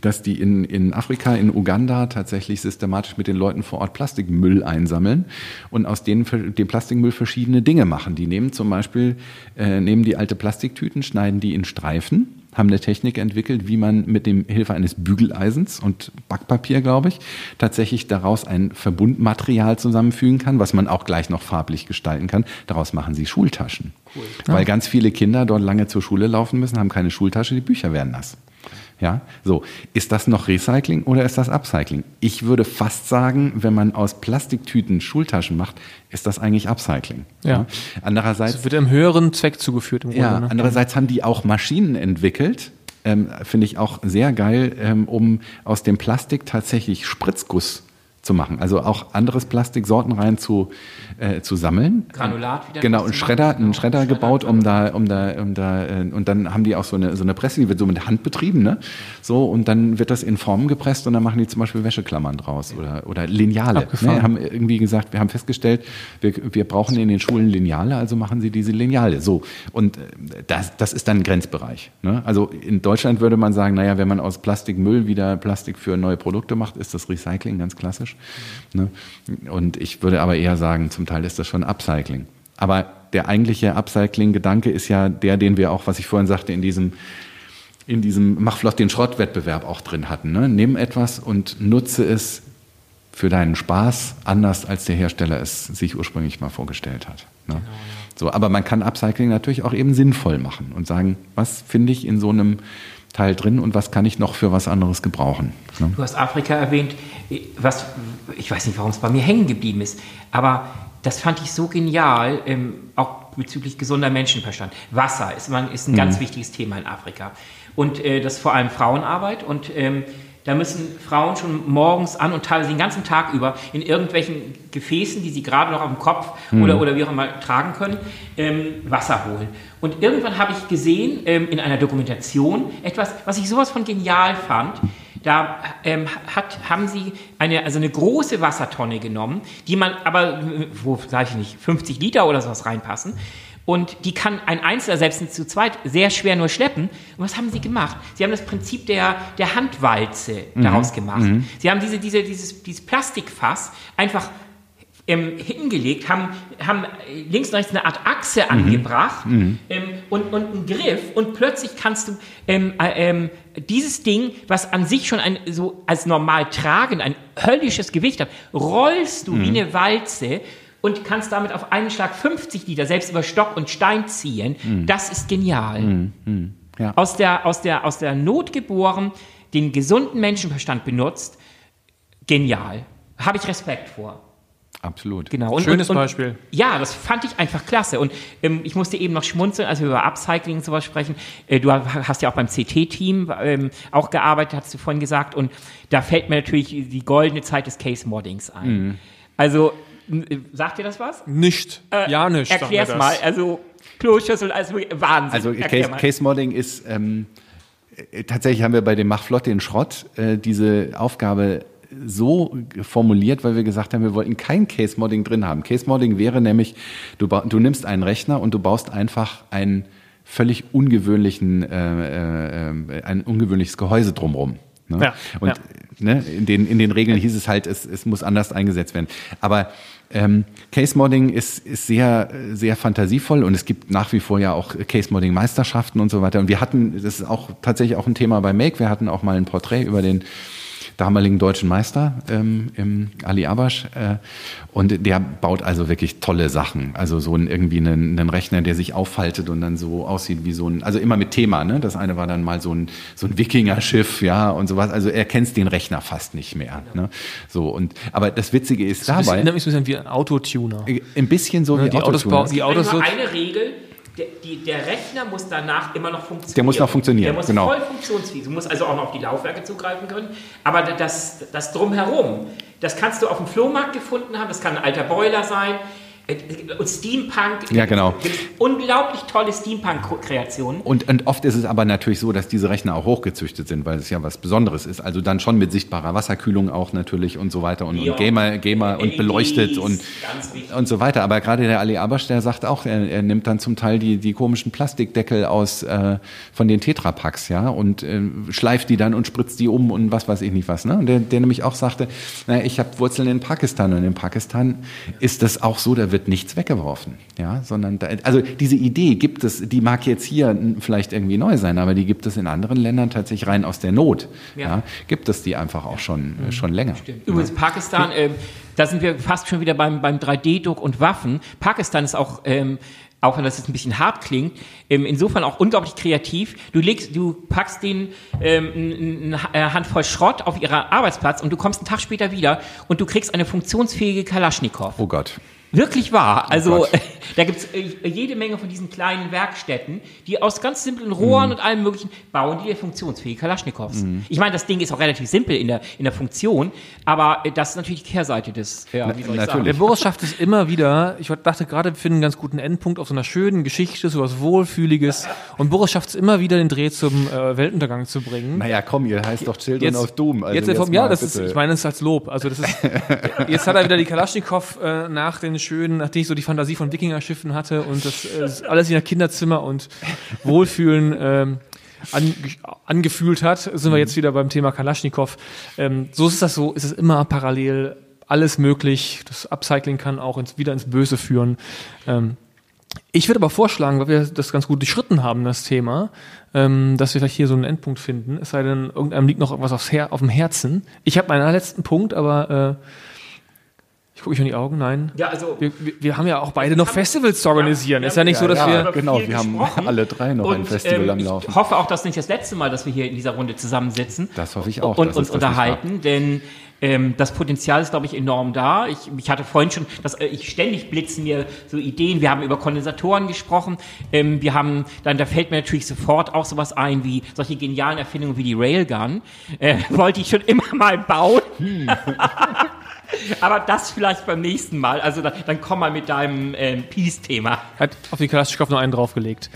dass die in, in Afrika, in Uganda tatsächlich systematisch mit den Leuten vor Ort Plastikmüll einsammeln und aus denen dem Plastikmüll verschiedene Dinge machen. Die nehmen zum Beispiel, äh, nehmen die alte Plastiktüten, schneiden die in Streifen haben eine Technik entwickelt, wie man mit dem Hilfe eines Bügeleisens und Backpapier, glaube ich, tatsächlich daraus ein Verbundmaterial zusammenfügen kann, was man auch gleich noch farblich gestalten kann. Daraus machen sie Schultaschen. Cool. Weil ganz viele Kinder dort lange zur Schule laufen müssen, haben keine Schultasche, die Bücher werden nass. Ja, so. Ist das noch Recycling oder ist das Upcycling? Ich würde fast sagen, wenn man aus Plastiktüten Schultaschen macht, ist das eigentlich Upcycling. Ja. ja. Andererseits. Das wird einem höheren Zweck zugeführt im Grunde. Ja, ne? andererseits haben die auch Maschinen entwickelt, ähm, finde ich auch sehr geil, ähm, um aus dem Plastik tatsächlich Spritzguss zu machen. Also auch anderes Plastiksorten rein zu, äh, zu sammeln. Granulat wieder. Genau, einen Schredder, einen Schredder gebaut, um da, um da, um da, äh, und dann haben die auch so eine, so eine Presse, die wird so mit Hand betrieben, ne? So, und dann wird das in Formen gepresst und dann machen die zum Beispiel Wäscheklammern draus oder, oder Lineale. Ne? Haben irgendwie gesagt, wir haben festgestellt, wir, wir brauchen in den Schulen Lineale, also machen sie diese Lineale. So. Und äh, das, das ist dann ein Grenzbereich. Ne? Also in Deutschland würde man sagen, naja, wenn man aus Plastikmüll wieder Plastik für neue Produkte macht, ist das Recycling ganz klassisch klassisch. Ne? Und ich würde aber eher sagen, zum Teil ist das schon Upcycling. Aber der eigentliche Upcycling-Gedanke ist ja der, den wir auch, was ich vorhin sagte, in diesem in diesem Mach flott den Schrottwettbewerb auch drin hatten. Ne? Nimm etwas und nutze es für deinen Spaß, anders als der Hersteller es sich ursprünglich mal vorgestellt hat. Ne? Genau, ja. So, aber man kann Upcycling natürlich auch eben sinnvoll machen und sagen, was finde ich in so einem Teil drin und was kann ich noch für was anderes gebrauchen. Ne? Du hast Afrika erwähnt, was, ich weiß nicht, warum es bei mir hängen geblieben ist, aber das fand ich so genial, ähm, auch bezüglich gesunder Menschenverstand. Wasser ist, man, ist ein mhm. ganz wichtiges Thema in Afrika. Und äh, das ist vor allem Frauenarbeit und ähm, da müssen Frauen schon morgens an und teilweise den ganzen Tag über in irgendwelchen Gefäßen, die sie gerade noch auf dem Kopf mhm. oder, oder wie auch immer tragen können, ähm, Wasser holen. Und irgendwann habe ich gesehen ähm, in einer Dokumentation etwas, was ich sowas von genial fand. Da ähm, hat, haben sie eine, also eine große Wassertonne genommen, die man aber, wo sage ich nicht, 50 Liter oder sowas reinpassen. Und die kann ein Einzelner, selbst zu zweit, sehr schwer nur schleppen. Und was haben sie gemacht? Sie haben das Prinzip der, der Handwalze mhm. daraus gemacht. Mhm. Sie haben diese, diese, dieses, dieses Plastikfass einfach ähm, hingelegt, haben, haben links und rechts eine Art Achse mhm. angebracht mhm. ähm, und, und einen Griff und plötzlich kannst du ähm, äh, dieses Ding, was an sich schon ein, so als normal tragend ein höllisches Gewicht hat, rollst du wie mhm. eine Walze und kannst damit auf einen Schlag 50 Liter selbst über Stock und Stein ziehen. Mhm. Das ist genial. Mhm. Mhm. Ja. Aus, der, aus, der, aus der Not geboren, den gesunden Menschenverstand benutzt. Genial. Habe ich Respekt vor. Absolut. Genau. Und, Schönes und, und, Beispiel. Ja, das fand ich einfach klasse. Und ähm, ich musste eben noch schmunzeln, als wir über Upcycling und sowas sprechen. Äh, du hast ja auch beim CT-Team ähm, auch gearbeitet, hast du vorhin gesagt. Und da fällt mir natürlich die goldene Zeit des Case-Moddings ein. Mhm. Also Sagt dir das was? Nicht. Äh, ja, nicht. Erklär's mal. Also Kloschüssel, also Wahnsinn. Also Case, Case, Modding ist ähm, äh, tatsächlich haben wir bei dem Mach flott den Schrott äh, diese Aufgabe so formuliert, weil wir gesagt haben, wir wollten kein Case Modding drin haben. Case Modding wäre nämlich, du, du nimmst einen Rechner und du baust einfach einen völlig ungewöhnlichen, äh, äh, ein ungewöhnliches Gehäuse drumherum. Ne? Ja, und ja. Ne, in, den, in den Regeln hieß es halt, es, es muss anders eingesetzt werden. Aber ähm, Case Modding ist, ist sehr, sehr fantasievoll und es gibt nach wie vor ja auch Case Modding Meisterschaften und so weiter. Und wir hatten, das ist auch tatsächlich auch ein Thema bei Make. Wir hatten auch mal ein Porträt über den damaligen deutschen Meister ähm, im Ali Abash. Äh, und der baut also wirklich tolle Sachen. Also so ein, irgendwie einen, einen, Rechner, der sich auffaltet und dann so aussieht wie so ein, also immer mit Thema. Ne? Das eine war dann mal so ein, so ein Wikinger-Schiff, ja, und sowas. Also er kennt den Rechner fast nicht mehr. Ne? So, und, aber das Witzige ist das dabei. Erinnert mich so ein bisschen wie ein Autotuner. Ein bisschen so ja, wie die Autos, die Autos nur eine Regel, der, die, der, Rechner muss danach immer noch funktionieren. Der muss noch funktionieren. Der muss genau. voll funktionsfähig. Du musst also auch noch auf die Laufwerke zugreifen können. Aber das, das drumherum, das kannst du auf dem Flohmarkt gefunden haben. Das kann ein alter Boiler sein. Und Steampunk. Ja, genau. Unglaublich tolle Steampunk-Kreationen. Und, und oft ist es aber natürlich so, dass diese Rechner auch hochgezüchtet sind, weil es ja was Besonderes ist. Also dann schon mit sichtbarer Wasserkühlung auch natürlich und so weiter und, und. Gamer, Gamer und LEDs, beleuchtet und, und so weiter. Aber gerade der Ali Abasch, der sagt auch, er, er nimmt dann zum Teil die, die komischen Plastikdeckel aus äh, von den Tetrapacks, ja, und äh, schleift die dann und spritzt die um und was weiß ich nicht was. Ne? Und der, der nämlich auch sagte, naja, ich habe Wurzeln in Pakistan und in Pakistan ist das auch so, da wird nichts weggeworfen, ja, sondern da, also diese Idee gibt es, die mag jetzt hier vielleicht irgendwie neu sein, aber die gibt es in anderen Ländern tatsächlich rein aus der Not. Ja. Ja. gibt es die einfach auch schon, äh, schon länger. Übrigens, Pakistan, ähm, da sind wir fast schon wieder beim, beim 3D-Druck und Waffen. Pakistan ist auch, ähm, auch wenn das jetzt ein bisschen hart klingt, ähm, insofern auch unglaublich kreativ. Du legst, du packst den ähm, eine Handvoll Schrott auf ihren Arbeitsplatz und du kommst einen Tag später wieder und du kriegst eine funktionsfähige Kalaschnikow. Oh Gott. Wirklich wahr. Also Gott. da gibt's äh, jede Menge von diesen kleinen Werkstätten, die aus ganz simplen Rohren und allem möglichen bauen die funktionsfähige Kalaschnikows. Ich meine, das Ding ist auch relativ simpel in der, in der Funktion, aber äh, das ist natürlich die Kehrseite des, ja, wie soll ich Der natürlich. Boris schafft es immer wieder. Ich dachte gerade, wir finden einen ganz guten Endpunkt auf so einer schönen Geschichte, so was Wohlfühliges. Und Boris schafft es immer wieder, den Dreh zum äh, Weltuntergang zu bringen. Naja, komm, ihr heißt doch Children of Doom. Also jetzt, jetzt ja, mal das ist, ich meine es als Lob. Also das ist, jetzt hat er wieder die Kalaschnikow äh, nach den schönen, nachdem ich so die Fantasie von Wikingerschiffen hatte und das, äh, das alles in der Kinderzimmer und Wohlfühlen ähm, ange angefühlt hat, sind wir jetzt wieder beim Thema Kalaschnikow. Ähm, so ist das so, ist es immer parallel alles möglich. Das Upcycling kann auch ins, wieder ins Böse führen. Ähm, ich würde aber vorschlagen, weil wir das ganz gut durchschritten haben, das Thema, ähm, dass wir vielleicht hier so einen Endpunkt finden. Es sei denn, irgendeinem liegt noch irgendwas aufs Her auf dem Herzen. Ich habe meinen letzten Punkt, aber äh, ich gucke mich in die Augen. Nein. Ja, also Wir, wir, wir haben ja auch beide noch Festivals zu organisieren. Ja, ist ja nicht so, dass ja, wir. genau, wir haben gesprochen. alle drei noch ein Und, Festival ähm, am Laufen. Ich hoffe auch, dass nicht das letzte Mal, dass wir hier in dieser Runde zusammensitzen. Das hoffe ich auch, Und uns unterhalten, denn ähm, das Potenzial ist, glaube ich, enorm da. Ich, ich hatte vorhin schon, dass äh, ich ständig blitzen mir so Ideen. Wir haben über Kondensatoren gesprochen. Ähm, wir haben, dann da fällt mir natürlich sofort auch sowas ein wie solche genialen Erfindungen wie die Railgun. Äh, wollte ich schon immer mal bauen. Aber das vielleicht beim nächsten Mal. Also dann, dann komm mal mit deinem ähm, Peace-Thema. Hat auf die Kalaschnikow noch einen draufgelegt.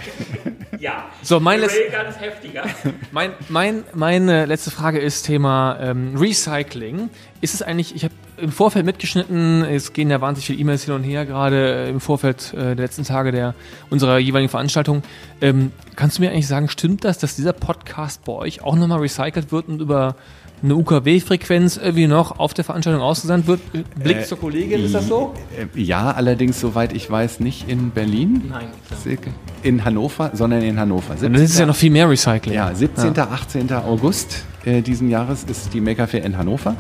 Ja. So, mein Railgun ist heftiger. Mein, mein, meine letzte Frage ist Thema ähm, Recycling. Ist es eigentlich, ich habe im Vorfeld mitgeschnitten, es gehen ja wahnsinnig viele E-Mails hin und her, gerade äh, im Vorfeld äh, der letzten Tage der, unserer jeweiligen Veranstaltung. Ähm, kannst du mir eigentlich sagen, stimmt das, dass dieser Podcast bei euch auch nochmal recycelt wird und über eine UKW-Frequenz irgendwie noch auf der Veranstaltung ausgesandt wird? Blick Äh, zur Kollegin, ist das so? Äh, Ja, allerdings, soweit ich weiß, nicht in Berlin, Nein, klar. in Hannover, sondern in Hannover. Dann ist es ja noch viel mehr Recycling. Ja, 17. 18. August äh, diesen Jahres ist die Maker Fair in Hannover.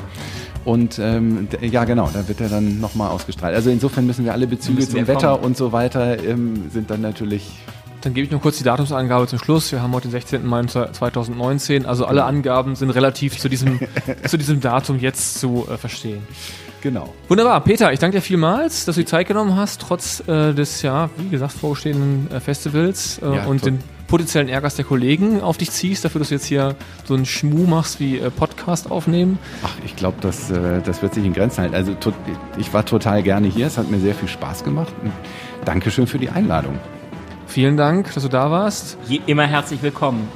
Und ähm, ja, genau, da wird er dann nochmal ausgestrahlt. Also insofern müssen wir alle Bezüge Müssen zum Wetter kommen. und so weiter ähm, sind dann natürlich. Dann gebe ich noch kurz die Datumsangabe zum Schluss. Wir haben heute den 16. Mai 2019. Also alle Angaben sind relativ zu diesem, zu diesem Datum jetzt zu äh, verstehen. Genau. Wunderbar. Peter, ich danke dir vielmals, dass du die Zeit genommen hast, trotz äh, des, ja, wie gesagt, vorstehenden äh, Festivals äh, Ja, und tot- den potenziellen Ärgers der Kollegen auf dich ziehst, dafür, dass du jetzt hier so einen Schmuh machst wie äh, Podcast aufnehmen. Ach, ich glaube, das, äh, das wird sich in Grenzen halten. Also ich war total gerne hier. Es hat mir sehr viel Spaß gemacht. Dankeschön für die Einladung. Vielen Dank, dass du da warst. Je, immer herzlich willkommen.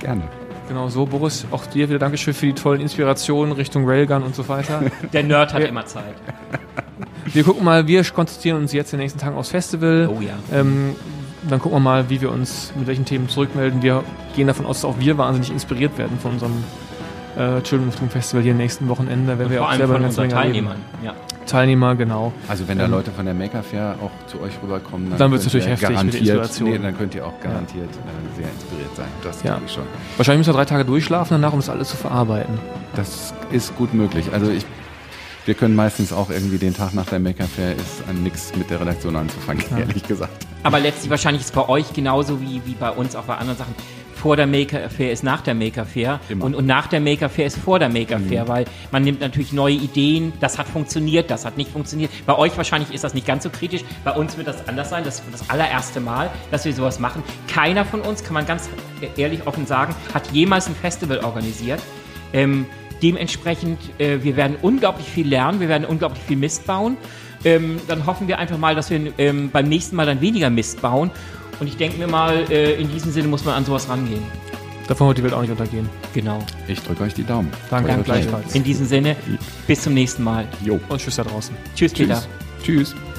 Gerne. Genau so, Boris, auch dir wieder Dankeschön für die tollen Inspirationen Richtung Railgun und so weiter. Der Nerd hat Ja. immer Zeit. Wir gucken mal, wir konzentrieren uns jetzt in den nächsten Tagen aufs Festival. Oh ja. Ähm, dann gucken wir mal, wie wir uns mit welchen Themen zurückmelden. Wir gehen davon aus, dass auch wir wahnsinnig inspiriert werden von unserem äh, Children of Doom Festival hier nächsten Wochenende, wenn wir auch selber von eine ganze Menge. Teilnehmern. Ja. Teilnehmer, genau. Also wenn da Ähm, Leute von der Maker Fair auch zu euch rüberkommen, Dann wird's könnt ihr natürlich heftig mit der garantiert, Inspiration. Nee, dann könnt ihr auch garantiert äh, sehr inspiriert sein. Das Ja. glaube ich schon. Wahrscheinlich müssen wir drei Tage durchschlafen danach, um das alles zu verarbeiten. Das ist gut möglich. Also ich, wir können meistens auch irgendwie den Tag nach der Maker Fair ist an nichts mit der Redaktion anzufangen, ehrlich gesagt. Aber letztlich wahrscheinlich ist es bei euch genauso wie, wie bei uns auch bei anderen Sachen. Vor der Maker Fair ist nach der Maker Fair Immer. und, und nach der Maker Fair ist vor der Maker Fair, weil man nimmt natürlich neue Ideen, das hat funktioniert, das hat nicht funktioniert. Bei euch wahrscheinlich ist das nicht ganz so kritisch, bei uns wird das anders sein, das wird das allererste Mal, dass wir sowas machen. Keiner von uns, kann man ganz ehrlich offen sagen, hat jemals ein Festival organisiert. Ähm, dementsprechend, äh, wir werden unglaublich viel lernen, wir werden unglaublich viel Mist bauen. Ähm, dann hoffen wir einfach mal, dass wir ähm, beim nächsten Mal dann weniger Mist bauen. Und ich denke mir mal, äh, in diesem Sinne muss man an sowas rangehen. Davon wird die Welt auch nicht untergehen. Genau. Ich drücke euch die Daumen. Danke, toi. gleichfalls. In diesem Sinne, bis zum nächsten Mal. Jo. Und tschüss da draußen. Tschüss, Peter. Tschüss. Tschüss.